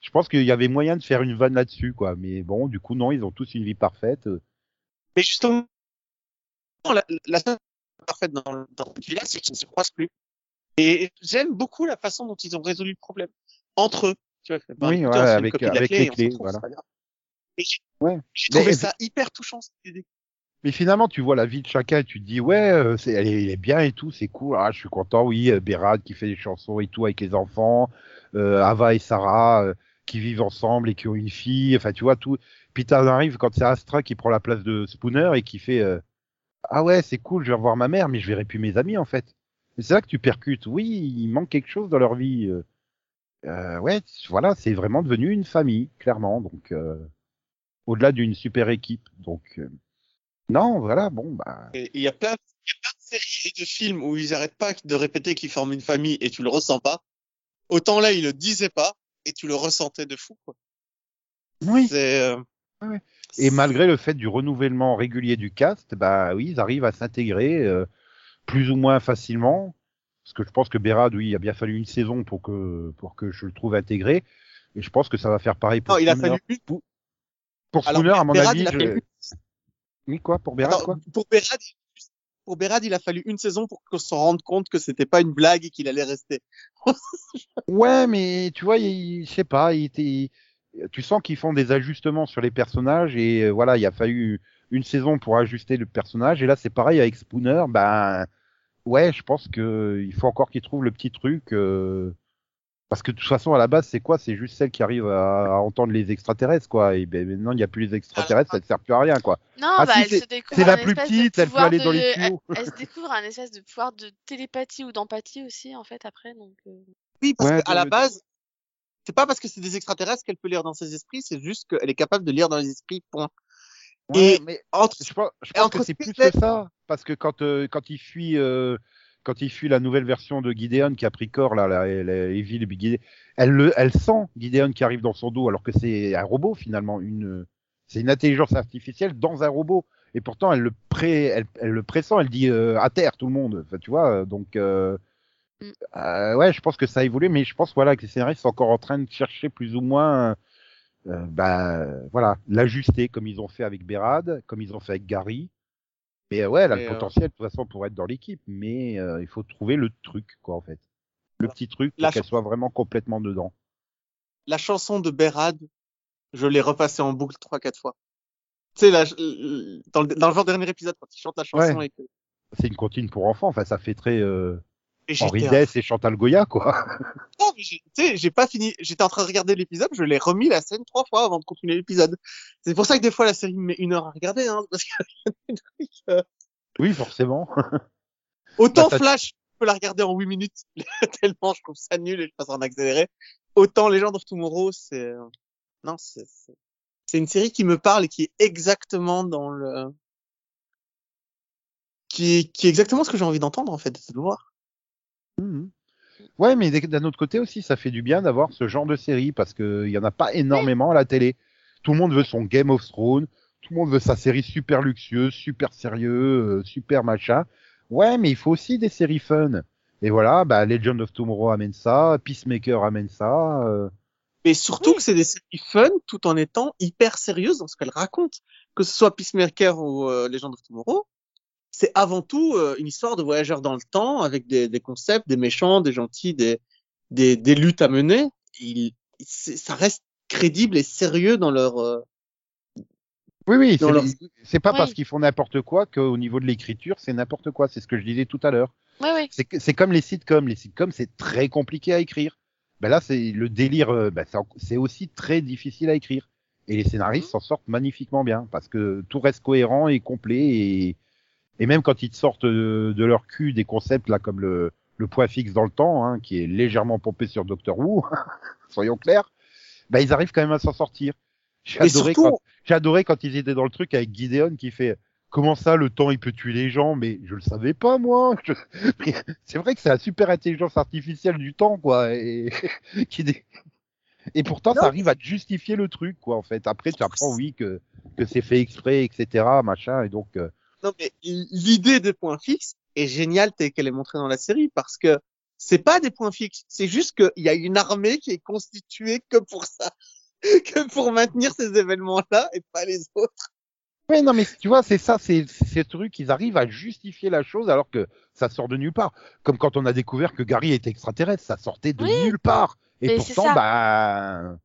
Je pense qu'il y avait moyen de faire une vanne là-dessus, quoi. Mais bon, du coup, non, ils ont tous une vie parfaite. euh. Mais justement, la, la parfaite dans, dans c'est qu'ils ne se croisent plus. Et j'aime beaucoup la façon dont ils ont résolu le problème. Entre eux. Tu vois, bah, Oui, ouais, avec- avec clé les clés, voilà. j'ai Ouais. Mais- ça hyper touchant, cette idée. Mais finalement, tu vois la vie de chacun et tu te dis, ouais, euh, c'est, elle, est, elle est bien et tout, c'est cool. Ah, je suis content, oui. euh, Bérad qui fait des chansons et tout avec les enfants. Euh, Ava et Sarah euh, qui vivent ensemble et qui ont une fille. Enfin, tu vois, tout. Puis t'arrives quand c'est Astra qui prend la place de Spooner et qui fait, euh, ah ouais, c'est cool, je vais revoir ma mère, mais je verrai plus mes amis en fait. Et c'est là que tu percutes. Oui, il manque quelque chose dans leur vie. Euh. Ouais, voilà, c'est vraiment devenu une famille, clairement. Donc, euh, au-delà d'une super équipe. Donc, euh, non, voilà, bon, bah. Il y a plein, de séries et de films où ils arrêtent pas de répéter qu'ils forment une famille et tu le ressens pas. Autant là, ils le disaient pas et tu le ressentais de fou, quoi. Oui. C'est, euh, Ouais, ouais. Et malgré le fait du renouvellement régulier du cast, bah oui, ils arrivent à s'intégrer euh, plus ou moins facilement. Parce que je pense que Berad, oui, il a bien fallu une saison pour que pour que je le trouve intégré. Et je pense que ça va faire pareil pour non, il a Spooner. fallu. Pour Alors, Spooner, à mon avis, je- fallu oui quoi, pour Berad quoi. pour Berad, pour Berad, il a fallu une saison pour qu'on se rende compte que c'était pas une blague et qu'il allait rester. Ouais, mais tu vois, il, je sais pas, il était, tu sens qu'ils font des ajustements sur les personnages et euh, voilà, il a fallu une saison pour ajuster le personnage et là c'est pareil avec Spooner, ben ouais, je pense que il faut encore qu'ils trouvent le petit truc euh, parce que de toute façon à la base c'est quoi? C'est juste celle qui arrive à, à entendre les extraterrestres quoi et ben maintenant il n'y a plus les extraterrestres, ça ne sert plus à rien quoi. Non, Ah, bah, si, elle c'est- se découvre c'est la un plus espèce de petite, elle peut pouvoir aller dans de- les elle- tuyaux. Elle, se découvre un espèce de pouvoir de télépathie ou d'empathie aussi, en fait, après. Donc, euh, Oui, parce Ouais, qu'à la base, c'est pas parce que c'est des extraterrestres qu'elle peut lire dans ses esprits, c'est juste qu'elle est capable de lire dans les esprits, point. Ouais, Et mais entre, je pense, je et pense entre que c'est plus que ça parce que quand euh, quand il fuit euh, quand il fuit la nouvelle version de Gideon qui a pris corps là, la, la Evil Gideon, elle le, elle sent Gideon qui arrive dans son dos alors que c'est un robot finalement, une, c'est une intelligence artificielle dans un robot et pourtant elle le pré, elle, elle le pressent, elle dit euh, à terre tout le monde, enfin, tu vois, donc euh, Mm. euh, ouais, je pense que ça a évolué, mais je pense voilà que les scénaristes sont encore en train de chercher plus ou moins, bah voilà, l'ajuster comme ils ont fait avec Berad, comme ils ont fait avec Gary. Mais euh, ouais, elle a le euh, potentiel de toute façon pour être dans l'équipe, mais euh, il faut trouver le truc, quoi, en fait. Le petit truc pour La qu'elle soit vraiment complètement dedans. la chanson de Berad, je l'ai repassée en boucle trois, quatre fois. Tu sais, euh, dans le, dans le dernier épisode, quand il chante la chanson Ouais. et que, C'est une comptine pour enfants, enfin, ça fait très euh, Henri Dess et Chantal Goya, quoi. Non, mais j'ai- tu sais, j'ai pas fini. J'étais en train de regarder l'épisode, je l'ai remis la scène trois fois avant de continuer l'épisode. C'est pour ça que des fois la série me met une heure à regarder, hein, parce que euh, oui, forcément. autant Bah, Flash, je peux la regarder en 8 minutes, tellement je trouve ça nul et je passe en accéléré. Autant Legend of Tomorrow, c'est, euh, non, c'est, c'est- une série qui me parle et qui est exactement dans le, qui est exactement ce que j'ai envie d'entendre, en fait, de le voir. Ouais, mais d'un autre côté aussi, ça fait du bien d'avoir ce genre de série parce qu'il y en a pas énormément à la télé. Tout le monde veut son Game of Thrones, tout le monde veut sa série super luxueuse, super sérieux, euh, super machin. Ouais, mais il faut aussi des séries fun. Et voilà, bah, Legend of Tomorrow amène ça, Peacemaker amène ça. euh, Mais surtout que c'est des séries fun tout en étant hyper sérieuses dans ce qu'elles racontent. Que ce soit Peacemaker ou euh, Legend of Tomorrow, c'est avant tout euh, une histoire de voyageurs dans le temps avec des, des concepts, des méchants, des gentils, des, des, des luttes à mener. Il, ça reste crédible et sérieux dans leur... euh, Oui, oui, Dans c'est leur- c'est pas Oui. parce qu'ils font n'importe quoi qu'au niveau de l'écriture, c'est n'importe quoi. C'est ce que je disais tout à l'heure. ouais, ouais. C'est que- c'est comme les sitcoms. Les sitcoms, c'est très compliqué à écrire. Ben là, c'est le délire. euh, ben, c'est aussi très difficile à écrire. Et les scénaristes s'en sortent magnifiquement bien parce que tout reste cohérent et complet. Et, et même quand ils te sortent de, de leur cul des concepts là comme le, le point fixe dans le temps, hein, qui est légèrement pompé sur Doctor Who, soyons clairs, ben ils arrivent quand même à s'en sortir. J'ai adoré, surtout, quand- j'ai adoré quand ils étaient dans le truc avec Gideon qui fait Comment ça, le temps, il peut tuer les gens? Mais je le savais pas, moi. Je- C'est vrai que c'est la super intelligence artificielle du temps, quoi. Et, qui et pourtant, Non. ça arrive à justifier le truc, quoi, en fait. Après, tu apprends, oui, que, que c'est fait exprès, etc., machin. Et donc, euh, Non, mais l'idée des points fixes est géniale telle qu'elle est montrée dans la série parce que c'est pas des points fixes, c'est juste qu'il y a une armée qui est constituée que pour ça, que pour maintenir ces événements-là et pas les autres. Ouais, non, mais tu vois, c'est ça, c'est ces trucs, ils arrivent à justifier la chose alors que ça sort de nulle part. Comme quand on a découvert que Gary était extraterrestre, ça sortait de Oui, nulle part. Et mais pourtant, ça. bah,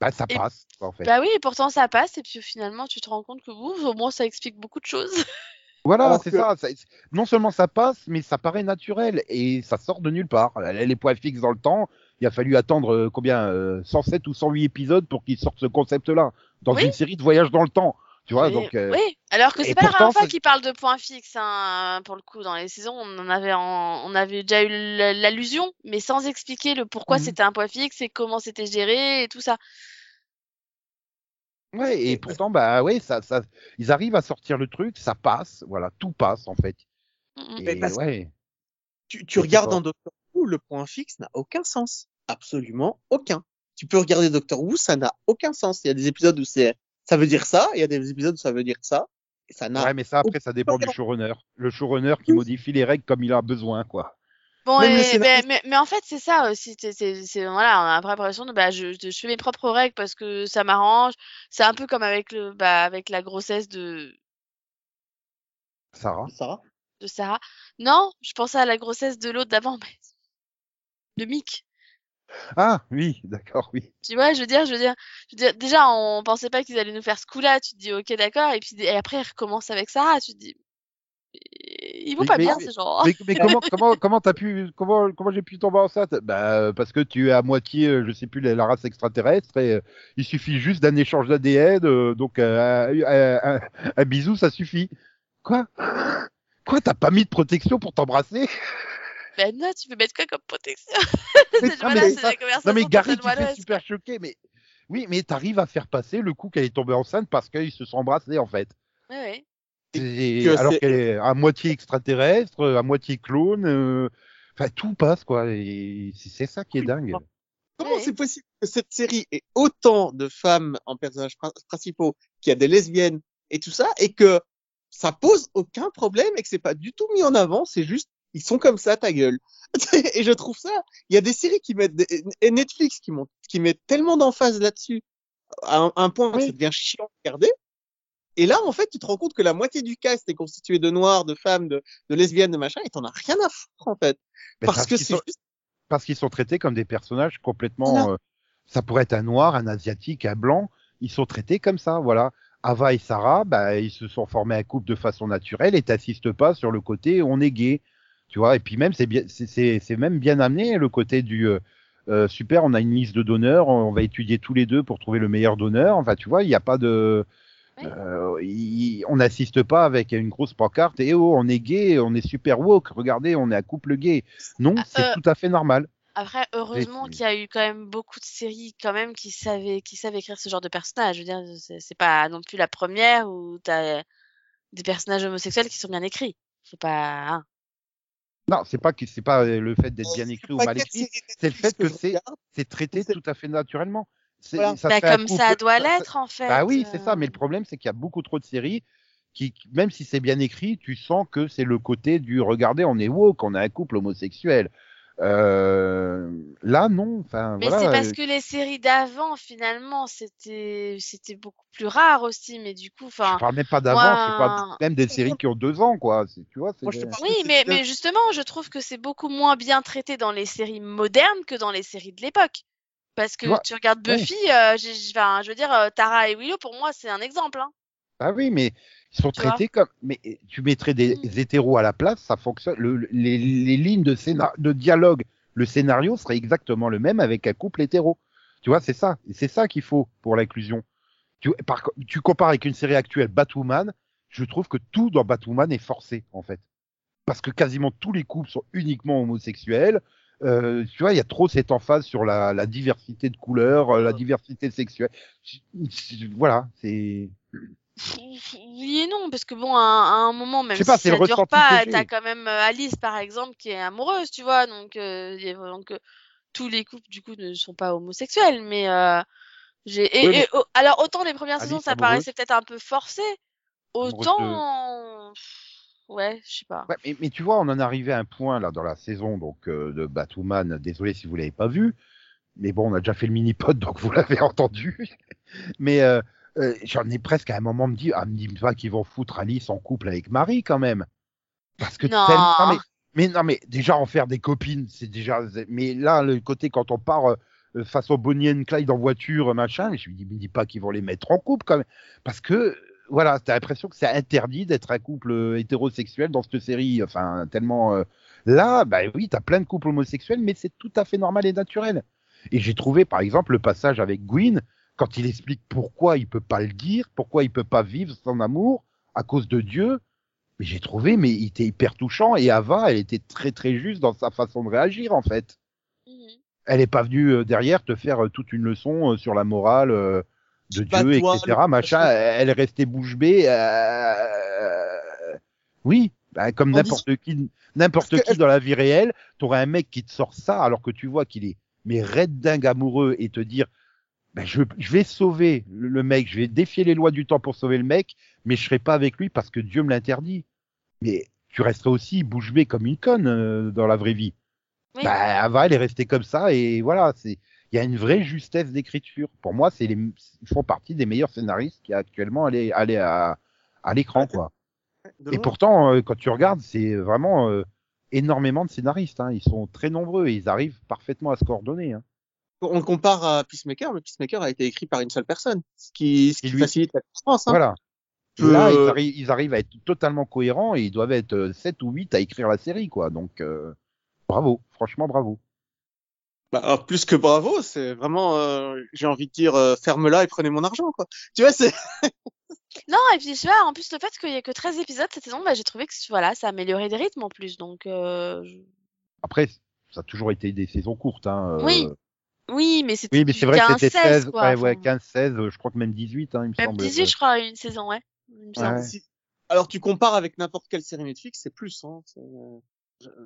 bah, ça Et- passe, quoi, en fait. Bah oui, et pourtant ça passe, et puis finalement tu te rends compte que bon, au moins ça explique beaucoup de choses. Voilà, c'est que- ça, ça- Non seulement ça passe, mais ça paraît naturel et ça sort de nulle part. Les points fixes dans le temps, il a fallu attendre euh, combien euh, 107 ou 108 épisodes pour qu'ils sortent ce concept-là dans Oui. une série de voyages dans le temps. Tu vois, Mais- donc euh, Oui, alors que c'est pas la première fois ça- qu'il parle de points fixes, hein, pour le coup, dans les saisons, on en avait, en- on avait déjà eu l'allusion, mais sans expliquer le pourquoi Mhm. c'était un point fixe et comment c'était géré et tout ça. Ouais, et pourtant bah ouais, ça, ça, ils arrivent à sortir le truc, ça passe, voilà, tout passe en fait. Mm, mm. Mais Et parce que- ouais, Tu, tu regardes pas. dans Doctor Who, le point fixe n'a aucun sens. Absolument aucun. Tu peux regarder Doctor Who, ça n'a aucun sens. Il y a des épisodes où c'est, ça veut dire ça, il y a des épisodes où ça veut dire ça, et ça n'a ouais, mais ça après ça dépend du showrunner. Le showrunner qui Oui. modifie les règles comme il a besoin, quoi. Bon, et- mais, scénariste- mais, mais en fait, c'est ça aussi. C'est, c'est, c'est- voilà, on a après l'impression de, bah, je, je fais mes propres règles parce que ça m'arrange. C'est un peu comme avec le, bah, avec la grossesse de, Sarah. Sarah. de Sarah. Non, je pensais à la grossesse de l'autre d'avant, mais de Mick. Ah oui, d'accord, oui. Tu vois, je veux dire, je veux dire, je veux dire, déjà, on pensait pas qu'ils allaient nous faire ce coup-là. Tu te dis, ok, d'accord. Et puis et après, ils recommencent avec Sarah. Tu te dis, ils vont Mais- pas mais- bien, mais- ces gens. Mais, mais comment comment comment t'as pu comment comment j'ai pu tomber enceinte? Bah euh, parce que tu es à moitié euh, je sais plus la, la race extraterrestre et euh, il suffit juste d'un échange d'ADN euh, donc euh, un, bisou ça suffit. Quoi? Quoi t'as pas mis de protection pour t'embrasser? Ben non, tu peux mettre quoi comme protection? Mais non, mais ça- Non mais Gary tu fais super choqué mais oui mais t'arrives à faire passer le coup qu'elle est tombée enceinte parce qu'ils se sont embrassés en fait. Ouais, ouais. Que alors qu'elle est à moitié extraterrestre, à moitié clone, euh, enfin tout passe quoi. Et c'est ça qui est dingue. Comment Ouais. c'est possible que cette série ait autant de femmes en personnages prin- principaux, qu'il y a des lesbiennes et tout ça, et que ça pose aucun problème et que c'est pas du tout mis en avant, c'est juste ils sont comme ça, ta gueule. et je trouve ça. Il y a des séries qui mettent des- et Netflix qui, qui mettent tellement d'emphase là-dessus à un, point que Oui. ça devient chiant à regarder. Et là, en fait, tu te rends compte que la moitié du cast est constitué de noirs, de femmes, de, de lesbiennes, de machin, et t'en as rien à foutre, en fait. Mais parce que c'est sont, juste parce qu'ils sont traités comme des personnages complètement. Euh, ça pourrait être un noir, un asiatique, un blanc. Ils sont traités comme ça, voilà. Ava et Sarah, bah, ils se sont formés un couple de façon naturelle et t'assistes pas sur le côté on est gay, tu vois. Et puis même c'est bien, même bien amené le côté du euh, euh, super. On a une liste de donneurs, on va étudier tous les deux pour trouver le meilleur donneur. Enfin, tu vois, il n'y a pas de. Euh, il- on n'assiste pas avec une grosse pancarte et oh on est gay, on est super woke, regardez on est un couple gay. Non, c'est euh, tout à fait normal. Après, heureusement c'est- qu'il y a eu quand même beaucoup de séries quand même qui savaient, qui savent écrire ce genre de personnage. Je veux dire, c'est c'est pas non plus la première où t'as des personnages homosexuels qui sont bien écrits. Faut pas. hein. Non, c'est pas que c'est pas euh, le fait d'être bien écrit ou mal écrit, c'est le fait que c'est c'est traité C'est- tout à fait naturellement. C'est- Voilà. ça Bah, comme ça doit ça- ça- l'être en fait. Bah oui, c'est ça. euh. Mais le problème, c'est qu'il y a beaucoup trop de séries qui, même si c'est bien écrit, tu sens que c'est le côté du regardez, on est woke, on a un couple homosexuel. Euh, là, non. Enfin, Mais voilà. c'est parce euh, que les séries d'avant, finalement, c'était c'était beaucoup plus rare aussi. Mais du coup, Je enfin. parle même pas d'avant, moi- je parle même des séries qui ont deux ans, quoi. Tu vois, Moi, je Oui, mais justement, je trouve que c'est beaucoup moins bien traité dans les séries modernes que dans les séries de l'époque. Parce que tu regardes ouais. Buffy, euh, je veux dire, euh, Tara et Willow, pour moi, c'est un exemple. Hein. Ah oui, mais ils sont Tu traités comme. Mais tu mettrais des Mm. hétéros à la place, ça fonctionne. Le- le- les, les lignes de, scénar... de dialogue, le scénario serait exactement le même avec un couple hétéro. Tu vois, c'est ça. C'est ça qu'il faut pour l'inclusion. Tu, par... tu compares avec une série actuelle, Batwoman, je trouve que tout dans Batwoman est forcé, en fait. Parce que quasiment tous les couples sont uniquement homosexuels. Euh, tu vois, il y a trop cette emphase sur la, la diversité de couleurs, euh, la diversité sexuelle. Voilà, c'est. Oui et non, parce que bon, à, à un moment, même pas, si ça dure pas, t'as quand même euh, Alice, par exemple, qui est amoureuse, tu vois. Donc, euh, donc euh, tous les couples, du coup, ne sont pas homosexuels. Mais euh, j'ai. Et, Oui, mais- et, oh, alors, autant les premières Alice, saisons, ça amoureuse. paraissait peut-être un peu forcé, autant. Ouais, je sais pas. Ouais, mais, mais tu vois, on en est arrivé à un point là dans la saison donc euh, de Batwoman. Désolé si vous l'avez pas vu, mais bon, on a déjà fait le mini pod donc vous l'avez entendu. mais euh, euh, j'en ai presque à un moment me dit, ah, me dis pas qu'ils vont foutre Alice en couple avec Marie quand même, parce que Non. tellement- mais, mais non mais déjà en faire des copines, c'est déjà. Mais là le côté quand on part face au Bonnie and Clyde en voiture machin, je me dis, me dis pas qu'ils vont les mettre en couple quand même, parce que voilà, t'as l'impression que c'est interdit d'être un couple euh, hétérosexuel dans cette série. Enfin, tellement. euh, Là, bah oui, t'as plein de couples homosexuels, mais c'est tout à fait normal et naturel. Et j'ai trouvé, par exemple, le passage avec Gwyn, quand il explique pourquoi il peut pas le dire, pourquoi il peut pas vivre son amour à cause de Dieu. Mais j'ai trouvé, mais il était hyper touchant. Et Ava, elle était très très juste dans sa façon de réagir, en fait. Mhm. Elle est pas venue euh, derrière te faire toute une leçon sur la morale de Dieu, toi, etc. le- Machin. Elle est restée bouche bée. euh, Oui, bah, comme n'importe qui, n'importe que qui dans la vie réelle, t'aurais un mec qui te sort ça alors que tu vois qu'il est mais raide dingue amoureux et te dire ben, je, je vais sauver le, le mec, je vais défier les lois du temps pour sauver le mec, mais je serai pas avec lui parce que Dieu me l'interdit. Mais tu resterais aussi bouche bée comme une conne euh, dans la vraie vie. Oui. Bah, Ava, elle est restée comme ça et voilà, c'est il y a une vraie justesse d'écriture. Pour moi, c'est les ils font partie des meilleurs scénaristes qui actuellement allé aller à à l'écran quoi. De Et pourtant, euh, quand tu regardes, c'est vraiment euh, énormément de scénaristes. Hein. Ils sont très nombreux et ils arrivent parfaitement à se coordonner. Hein. On le compare à Peacemaker, mais Peacemaker a été écrit par une seule personne, ce qui, ce qui lui- facilite la croissance. Hein. Voilà. Euh, Là, ils arrivent, ils arrivent à être totalement cohérents et ils doivent être euh, 7 ou 8 à écrire la série, quoi. Donc, euh, bravo. Franchement, bravo. Bah, alors, plus que bravo, c'est vraiment, euh, j'ai envie de dire, euh, ferme-la et prenez mon argent, quoi. Tu vois, c'est, Non, et puis je sais pas, en plus, le fait qu'il y ait que 13 épisodes cette saison, bah, j'ai trouvé que voilà, ça a amélioré des rythmes en plus. Donc, euh, Après, ça a toujours été des saisons courtes, hein. euh, Oui, oui, mais c'était Oui, mais c'est vrai que 15, c'était 16, 16, quoi. ouais, ouais, Enfin, 15, 16, euh, je crois que même 18, hein, il me Même semble. 18, je crois, une saison, ouais. alors tu compares avec n'importe quelle série Netflix, c'est plus, hein.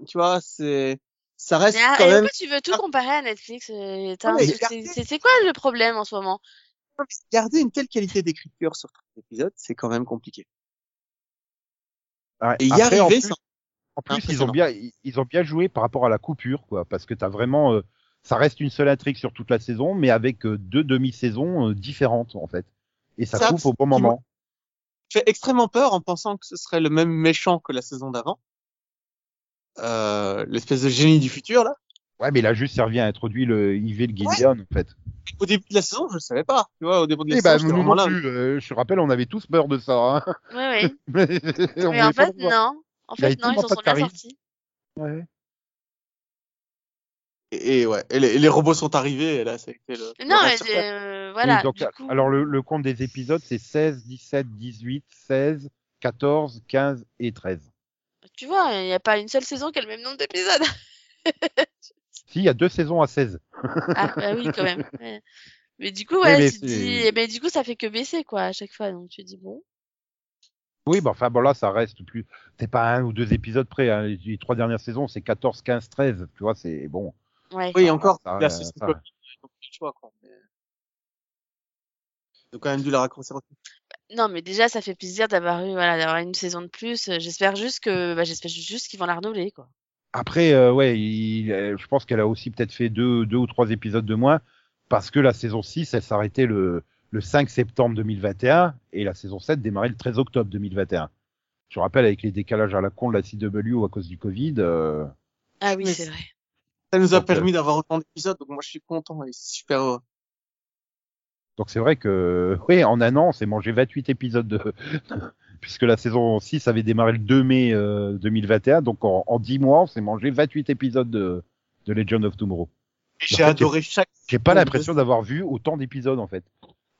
Tu vois, c'est, ça reste Mais, ah, quand et même. pourquoi tu veux tout Ah. comparer à Netflix euh. C'est quoi le problème en ce moment? Garder une telle qualité d'écriture sur un épisode, c'est quand même compliqué. Ouais. Et y Après, en arriver, plus, c'est En plus, ils ont bien, ils- ont bien joué par rapport à la coupure, quoi, parce que t'as vraiment, euh, ça reste une seule intrigue sur toute la saison, mais avec euh, deux demi-saisons euh, différentes, en fait. Et ça, Ça, coupe au bon moment. fait extrêmement peur en pensant que ce serait le même méchant que la saison d'avant. Euh, l'espèce de génie du futur, là. Ouais, mais il a juste servi à introduire le Evil Gideon, en fait. Au début de la saison, je le savais pas. Tu vois, au début de la Et saison, bah, nous non là. plus. euh, je te rappelle, on avait tous peur de ça. Hein. Oui, oui. mais Mais en fait, le non. En fait, non, ils en pas sont bien sortis. Ouais. Et, et ouais, et les, et les robots sont arrivés, et là, été le. le Non, reste mais euh, voilà. Oui, donc, du coup, alors le, le compte des épisodes, c'est 16, 17, 18, 16, 14, 15 et 13. Tu vois, il n'y a pas une seule saison qui a le même nombre d'épisodes. Si, il y a deux saisons à 16. ah, bah oui, quand même. Mais du coup, Oui, ouais, mais tu dis, mais du coup, ça fait que baisser, quoi, à chaque fois. Donc, tu dis, bon. Oui, bah enfin bon là ça reste plus. C'est pas un ou deux épisodes près. Hein. Les, les trois dernières saisons c'est 14, 15, 13. Tu vois, c'est bon. Ouais. Oui, encore, ça, ça- le choix, quoi. Mais... Ils ont quand même dû la raccourcir. Non, mais déjà, ça fait plaisir d'avoir eu, voilà, d'avoir une saison de plus. Euh, J'espère juste que, bah, j'espère juste qu'ils vont la renouveler, quoi. Après, euh, ouais, il- euh, je pense qu'elle a aussi peut-être fait deux, deux ou trois épisodes de moins parce que la saison 6, elle s'arrêtait le, le 5 septembre 2021 et la saison 7 démarrait le 13 octobre 2021. Je rappelle avec les décalages à la con de la CW à cause du Covid. euh, Ah oui, c'est vrai. Ça nous a Donc, euh, permis d'avoir autant d'épisodes, donc moi je suis content et super heureux. Donc c'est vrai que, oui, en un an, on s'est mangé 28 épisodes de, puisque la saison 6 avait démarré le 2 mai euh, 2021, donc en, en 10 mois, on s'est mangé 28 épisodes de, de Legend of Tomorrow. J'ai adoré chaque. J'ai pas l'impression d'avoir vu autant d'épisodes en fait.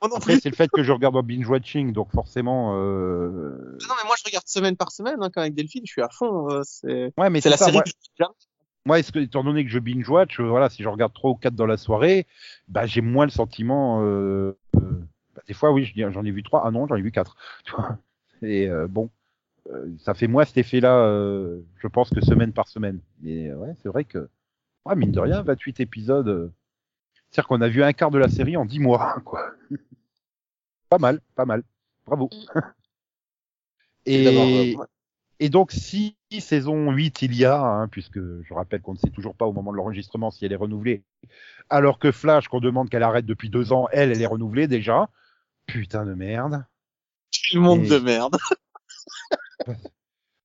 Moi non Après, c'est le fait que je regarde en binge-watching, donc forcément. Euh... Non, mais moi je regarde semaine par semaine, hein, quand avec Delphine, je suis à fond. euh, c'est Ouais, mais c'est la ça, série Moi, que je regarde. Moi, est-ce que, étant donné que je binge-watch, euh, voilà, si je regarde trois ou quatre dans la soirée, bah, j'ai moins le sentiment. Euh... euh, bah, des fois, oui, j'en ai vu trois. Ah non, j'en ai vu quatre. Tu vois Et euh, bon, euh, ça fait moins cet effet-là, euh, je pense, que semaine par semaine. Mais ouais, c'est vrai que, ouais, mine de rien, 28 épisodes. euh, C'est-à-dire qu'on a vu un quart de la série en 10 mois, quoi. pas mal, pas mal. Bravo. Et d'abord, euh, Et, ouais. Et donc, si saison 8 il y a, hein, puisque je rappelle qu'on ne sait toujours pas au moment de l'enregistrement si elle est renouvelée, alors que Flash, qu'on demande qu'elle arrête depuis deux ans, elle, elle est renouvelée déjà. Putain de merde. Quel monde Et- de merde.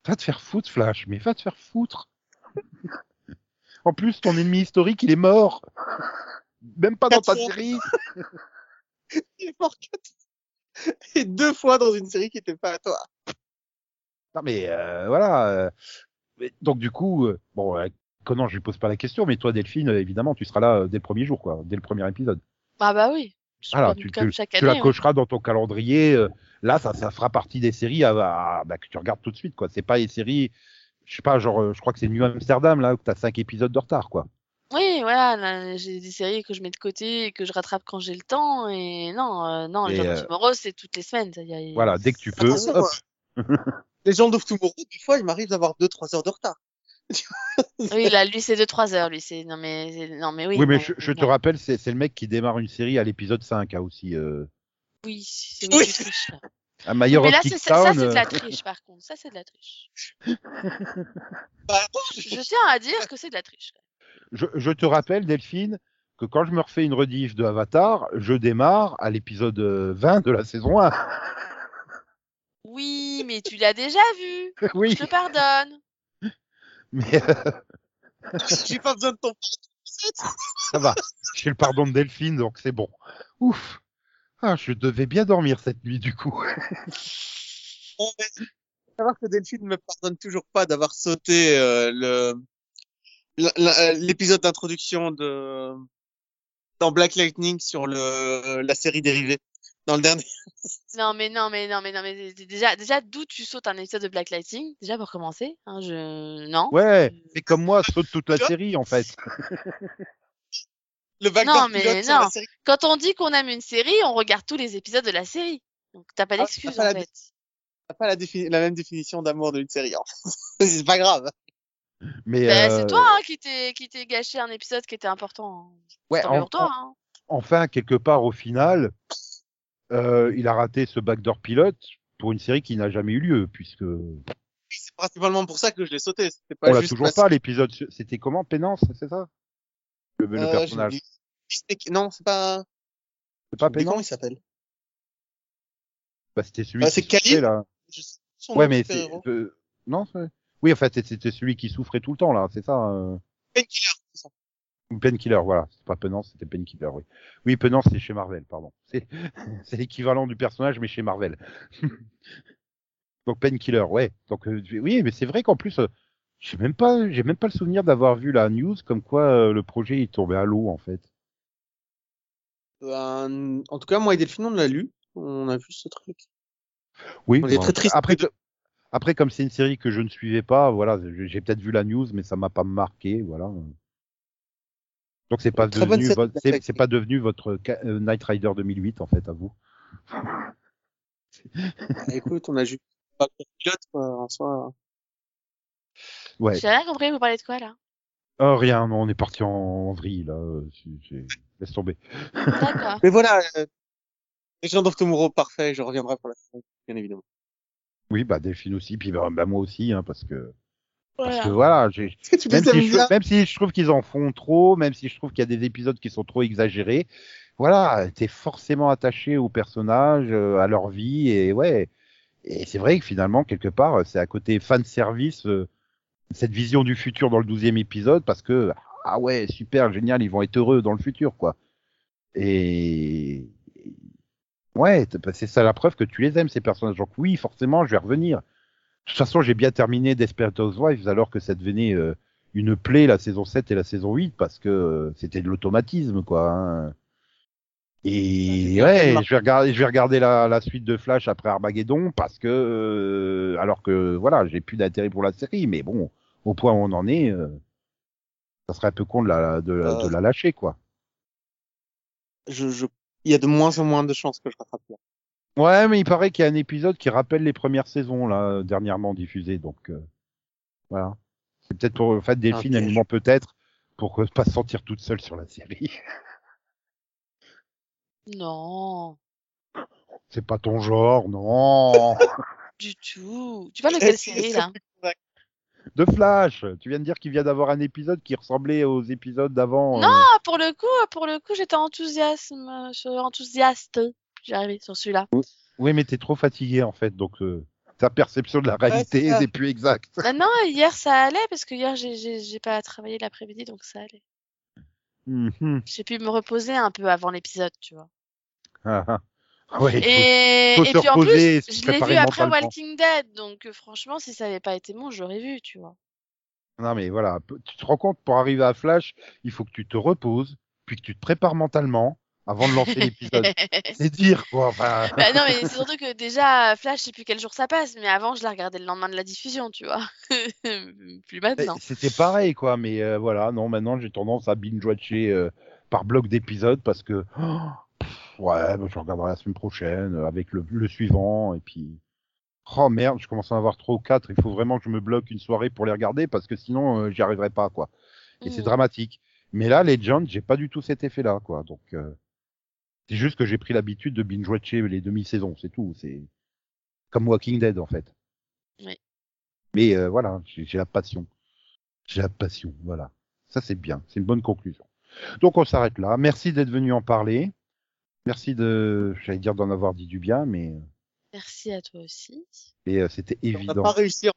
Va te faire foutre, Flash, mais va te faire foutre. en plus, ton ennemi historique, il est mort. Même pas dans ta fois. série. Il est mort quatre- Et deux fois dans une série qui était pas à toi. Non, mais euh, voilà. donc, du coup, bon, Conan, je lui pose pas la question, mais toi, Delphine, évidemment, tu seras là dès le premier jour, quoi, dès le premier épisode. Ah bah oui. Comme, tu, tu- tu la hein. cocheras dans ton calendrier. euh, là, ça, ça fera partie des séries à, à- bah, que tu regardes tout de suite, quoi. C'est pas les séries, je sais pas, genre, je crois que c'est New Amsterdam, là, où t'as cinq épisodes de retard, quoi. Oui, voilà, là, j'ai des séries que je mets de côté et que je rattrape quand j'ai le temps. Et non, euh, non, Et, Legend euh, c'est toutes les semaines. ça, y a- y a- Voilà, dès que tu peux. Hop. euh, Les gens of Tomorrow, des fois, il m'arrive d'avoir deux, trois heures de retard. Oui, là, lui, c'est 2-3 heures. Lui, c'est. Non, mais, non, mais oui. Oui, mais je, je te rappelle, c'est c'est le mec qui démarre une série à l'épisode 5, hein, aussi. Euh, Oui, c'est oui. à Mayor Mais là, c'est- ça, c'est de la euh, triche, par contre. Ça, c'est de la triche. Bah, Je tiens à dire que c'est de la triche. je, je te rappelle, Delphine, que quand je me refais une rediff de Avatar, je démarre à l'épisode euh, 20 de la saison 1. Oui, mais tu l'as déjà vu. oui, Je te pardonne. mais euh, J'ai pas besoin de ton Ça va. J'ai le pardon de Delphine, donc c'est bon. Ouf. Ah, je devais bien dormir cette nuit, du coup. Faut savoir que Delphine ne me pardonne toujours pas d'avoir sauté euh, le l'épisode d'introduction de dans Black Lightning sur le la série dérivée dans le dernier. Non, mais non, mais non, mais non, mais déjà, déjà d'où tu sautes un épisode de Black Lightning? Déjà pour commencer, hein, je non? Ouais, mais comme moi, saute toute la série, en fait. Le Non, mais non. la série. Quand on dit qu'on aime une série, on regarde tous les épisodes de la série. Donc t'as pas Ah, d'excuse pas en la- fait. T'as pas la, défi- la même définition d'amour d'une série. hein. c'est pas grave. Mais Bah, euh, C'est toi hein, qui t'es qui t'es gâché un épisode qui était important. ouais, en- pour toi. en- hein. enfin, quelque part, au final, euh, il a raté ce backdoor pilote pour une série qui n'a jamais eu lieu, puisque C'est principalement pour ça que je l'ai sauté. C'était pas on l'a toujours parce pas l'épisode. C'était comment Pénance, c'est ça? Le, le Euh, personnage. Non, c'est pas. C'est pas oublié Comment il Pénance s'appelle bah, C'était celui Ah, qui c'est souffrait, Khalil là. Je Ouais, mais c'est euh, non. c'est- Oui, en fait, c'était celui qui souffrait tout le temps là, c'est ça. Euh... Painkiller. Ou Painkiller, voilà. C'est pas Penance, c'était Painkiller, oui. Oui, Penance, c'est chez Marvel, pardon. C'est, c'est l'équivalent du personnage, mais chez Marvel. Donc Painkiller, ouais. Donc euh, oui, mais c'est vrai qu'en plus, euh, j'ai même pas, j'ai même pas le souvenir d'avoir vu la news comme quoi euh, le projet il tombait à l'eau en fait. Euh, en tout cas, moi et Delphine, on l'a lu. On a vu ce truc. Oui. On est bon, très tristes Après, que- après, comme c'est une série que je ne suivais pas, voilà, j'ai j'ai peut-être vu la news, mais ça m'a pas marqué, voilà. Donc c'est pas Très devenu, votre- Black c'est Lightning. c'est pas devenu votre ca- euh, Knight Rider 2008 en fait à vous. Ah, écoute, on a juste pas le pilote, quoi, en soi. Ouais. J'ai rien compris. Vous parlez de quoi là? Oh rien, non, on est parti en, en vrille là. euh, c'est- c'est- Laisse tomber. D'accord. Mais voilà, euh, Legend of Tomorrow, parfait, je reviendrai pour la série, bien évidemment. Oui, bah Delphine aussi, puis bah, bah, moi aussi, hein, parce que parce Voilà. que voilà, que tu même si, je, bien même si je trouve qu'ils en font trop, même si je trouve qu'il y a des épisodes qui sont trop exagérés, voilà, t'es forcément attaché aux personnages, euh, à leur vie, et ouais, et c'est vrai que finalement, quelque part, c'est à côté fan service, euh, cette vision du futur dans le douzième épisode, parce que, ah ouais, super, génial, ils vont être heureux dans le futur, quoi. Et, ouais, bah, c'est ça la preuve que tu les aimes, ces personnages. Donc oui, forcément, je vais revenir. De toute façon, j'ai bien terminé Desperate Housewives alors que ça devenait euh, une plaie la saison 7 et la saison 8 parce que euh, c'était de l'automatisme, quoi. hein. Et Ah, ouais, je vais regarder, je vais regarder la, la suite de Flash après Armageddon parce que, euh, alors que voilà, j'ai plus d'intérêt pour la série, mais bon, au point où on en est, euh, ça serait un peu con de la, de, la- de Euh. la lâcher, quoi. je, je, il y a de moins en moins de chances que je rattrape. Ouais, mais il paraît qu'il y a un épisode qui rappelle les premières saisons là dernièrement diffusées, donc euh, voilà. C'est peut-être pour en fait Delphine, Ok. elle nous ment peut-être pour que- pas se sentir toute seule sur la série. Non, C'est pas ton genre, non. du tout. Tu quelle c'est- série là de Flash. Tu viens de dire qu'il vient d'avoir un épisode qui ressemblait aux épisodes d'avant. Non. euh. Ah, pour le coup, pour le coup, j'étais enthousiasme, enthousiaste. J'ai arrivé sur celui-là. Oui, mais t'es trop fatigué en fait, donc euh, ta perception de la réalité n'est plus exacte. Ah non, hier ça allait parce que hier j'ai- pas travaillé l'après-midi donc ça allait. Mhm. J'ai pu me reposer un peu avant l'épisode, tu vois. Ah, ah. Ouais, faut- Et, faut et puis en plus, je l'ai vu après. Walking Dead, donc euh, franchement, si ça avait pas été bon, j'aurais vu, tu vois. Non, mais voilà, tu te rends compte, pour arriver à Flash, il faut que tu te reposes, puis que tu te prépares mentalement avant de lancer l'épisode. C'est dire, quoi. Enfin, Bah non, mais c'est surtout que déjà, Flash, je sais plus quel jour ça passe, mais avant, je la regardais le lendemain de la diffusion, tu vois. plus maintenant. c'était pareil, quoi. Mais euh, voilà, non, maintenant, j'ai tendance à binge-watcher euh, par bloc d'épisodes parce que, oh, pff, ouais, bah, je regarderai la semaine prochaine euh, avec le, le suivant, et puis. Oh merde, je commence à en avoir trois ou quatre. Il faut vraiment que je me bloque une soirée pour les regarder parce que sinon, j'y arriverai pas, quoi. Et c'est Mm. dramatique. Mais là, Legend, j'ai pas du tout cet effet-là, quoi. Donc, euh, c'est juste que j'ai pris l'habitude de binge-watcher les demi-saisons, c'est tout. C'est comme Walking Dead, en fait. Oui. Mais euh, voilà, j'ai la passion. J'ai la passion, voilà. Ça, c'est bien. C'est une bonne conclusion. Donc, on s'arrête là. Merci d'être venu en parler. Merci de, j'allais dire d'en avoir dit du bien, mais Merci à toi aussi. et, euh, c'était On n'a évident. pas réussi.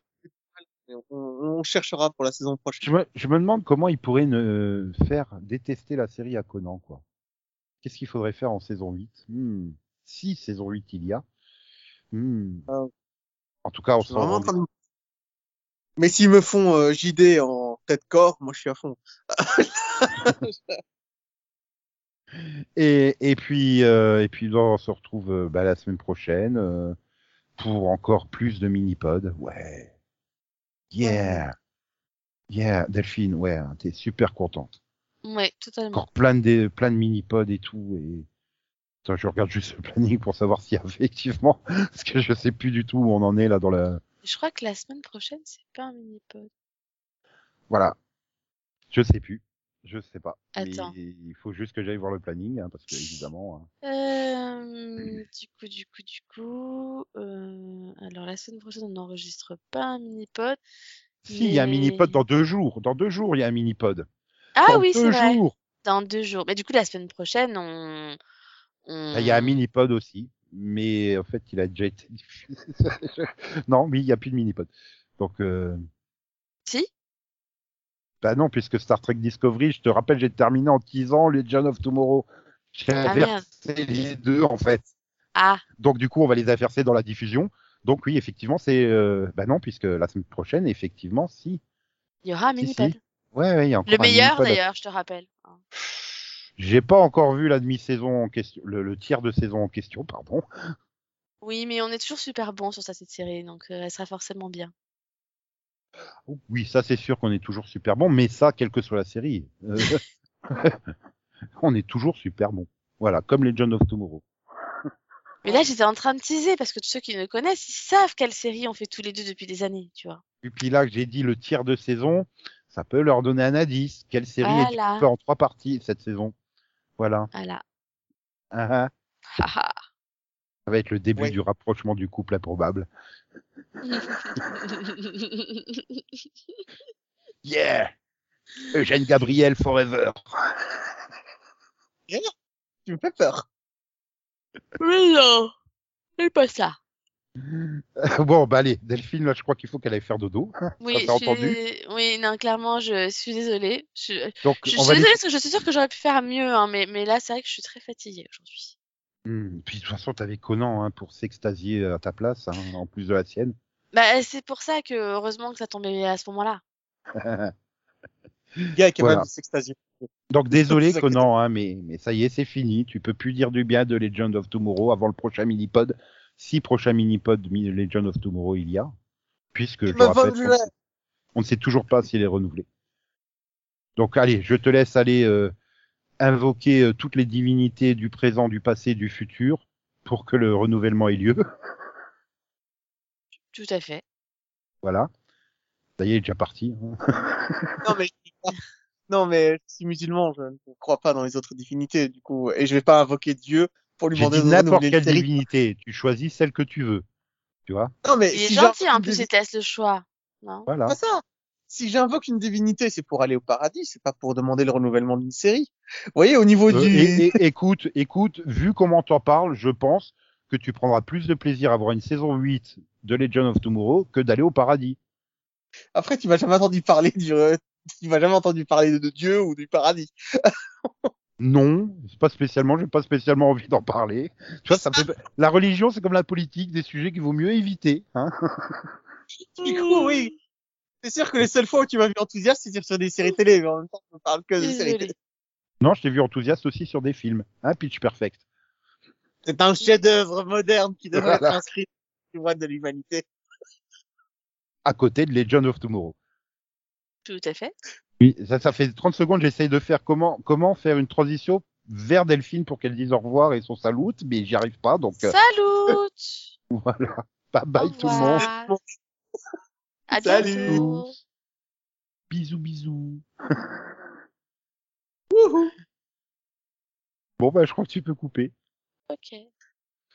On, on cherchera pour la saison prochaine. Je me, je me demande comment ils pourraient ne faire détester la série à Conan, quoi. Qu'est-ce qu'il faudrait faire en saison 8 hmm. Si saison 8 il y a. Hmm. Ah. En tout cas, on en rend- de- Mais s'ils me font euh, JD en tête corps, moi je suis à fond. Et, et puis, euh, et puis on se retrouve euh, bah, la semaine prochaine euh, pour encore plus de mini-pods. Ouais. Yeah. Yeah, Delphine, ouais, hein, t'es super contente. Ouais, totalement. Encore plein de, plein de mini-pods et tout. Et... Attends, je regarde juste le planning pour savoir si effectivement, parce que je sais plus du tout où on en est là dans la. Je crois que la semaine prochaine, c'est pas un mini-pod. Voilà. Je sais plus. Je sais pas. Mais Attends. il faut juste que j'aille voir le planning, hein, parce que évidemment. hein. Euh, du coup, du coup, du coup, euh, alors la semaine prochaine, on n'enregistre pas un mini-pod. Si, il y a un mini-pod dans deux jours. Dans deux jours, il y a un mini-pod. Ah dans oui, c'est vrai. jours. Dans deux jours. Mais du coup, la semaine prochaine, on. on... Ah, Il y a un mini-pod aussi, mais en fait, il a déjà été diffusé. non, mais il n'y a plus de mini-pod. Donc, euh... Si? Bah non, puisque Star Trek Discovery, je te rappelle, j'ai terminé en teasant Legend of Tomorrow. J'ai Ah, merde. inversé les deux, en fait. Ah, Donc, du coup, on va les inverser dans la diffusion. Donc, oui, effectivement, c'est... Euh... Bah non, puisque la semaine prochaine, effectivement, si. il y aura un Si, mini-pod. si. Ouais, ouais, il y a encore Le meilleur, d'ailleurs, je te rappelle. J'ai pas encore vu la demi-saison en question, le, le tiers de saison en question, pardon. Oui, mais on est toujours super bon sur ça, cette série, donc euh, elle sera forcément bien. Oui, ça c'est sûr qu'on est toujours super bon, mais ça, quelle que soit la série, euh, on est toujours super bon. Voilà, comme les John of Tomorrow. Mais là, j'étais en train de teaser parce que tous ceux qui me connaissent, ils savent quelle série on fait tous les deux depuis des années, tu vois. Et puis là, j'ai dit le tiers de saison, ça peut leur donner un indice. Quelle série est Voilà. découpée en trois parties cette saison Voilà. Voilà. Ah, ah. Haha. Ça va être le début Ouais. du rapprochement du couple improbable. Yeah Eugène Gabriel forever. Tu me fais peur. Mais non, c'est pas ça. bon, bah allez, Delphine, là, je crois qu'il faut qu'elle aille faire dodo. Oui, t'est je suis- entendu oui, non, clairement, je suis désolée. Je, Donc, je suis désolée parce que je suis sûre que j'aurais pu faire mieux, hein, mais, mais là, c'est vrai que je suis très fatiguée aujourd'hui. Hmm, Puis de toute façon, t'avais Conan hein, pour s'extasier à ta place, hein, en plus de la sienne. Bah, c'est pour ça que heureusement que ça tombait à ce moment-là. Le gars est capable Voilà. de s'extasier. Donc désolé Conan, hein, mais, mais ça y est, c'est fini. Tu peux plus dire du bien de Legend of Tomorrow avant le prochain mini-pod. Si prochain mini-pod mi- Legend of Tomorrow il y a, puisque je rappelle, on, on ne sait toujours pas s'il est renouvelé. Donc allez, je te laisse aller euh, invoquer euh, toutes les divinités du présent, du passé, du futur pour que le renouvellement ait lieu. Tout à fait. Voilà. Ça y est, il est déjà parti. hein. Non, mais, non, mais je suis musulman, je ne crois pas dans les autres divinités, du coup, et je vais pas invoquer Dieu pour lui demander n'importe quelle divinité. Tu choisis celle que tu veux. Tu vois Non, mais Il est gentil, en plus, il te laisse le choix. Non? Voilà. Pas ça. Si j'invoque une divinité, c'est pour aller au paradis, c'est pas pour demander le renouvellement d'une série. Vous voyez, au niveau Euh, du... et- et- écoute, écoute, vu comment t'en parles, je pense que tu prendras plus de plaisir à voir une saison 8 de Legend of Tomorrow que d'aller au paradis. Après, tu m'as jamais entendu parler du... euh, Tu m'as jamais entendu parler de Dieu ou du paradis. Non, c'est pas spécialement, j'ai pas spécialement envie d'en parler. Tu vois, ça peut... La religion, c'est comme la politique, des sujets qu'il vaut mieux éviter. Hein Du coup, oui. C'est sûr que les seules fois où tu m'as vu enthousiaste, c'est sur des séries télé, mais en même temps, on parle que de séries télé. non, je t'ai vu enthousiaste aussi sur des films. Hein, Pitch Perfect. C'est un chef-d'œuvre moderne qui devrait Voilà. être inscrit au patrimoine de l'humanité. À côté de Legend of Tomorrow. Tout à fait. Oui, ça, ça fait 30 secondes, j'essaye de faire comment, comment faire une transition vers Delphine pour qu'elle dise au revoir et son salut, mais j'y arrive pas, donc euh, Salut voilà. Bye bye tout le monde. À Salut. bientôt. Bisous, bisous. Wouhou. Bon, bah, je crois que tu peux couper. Ok.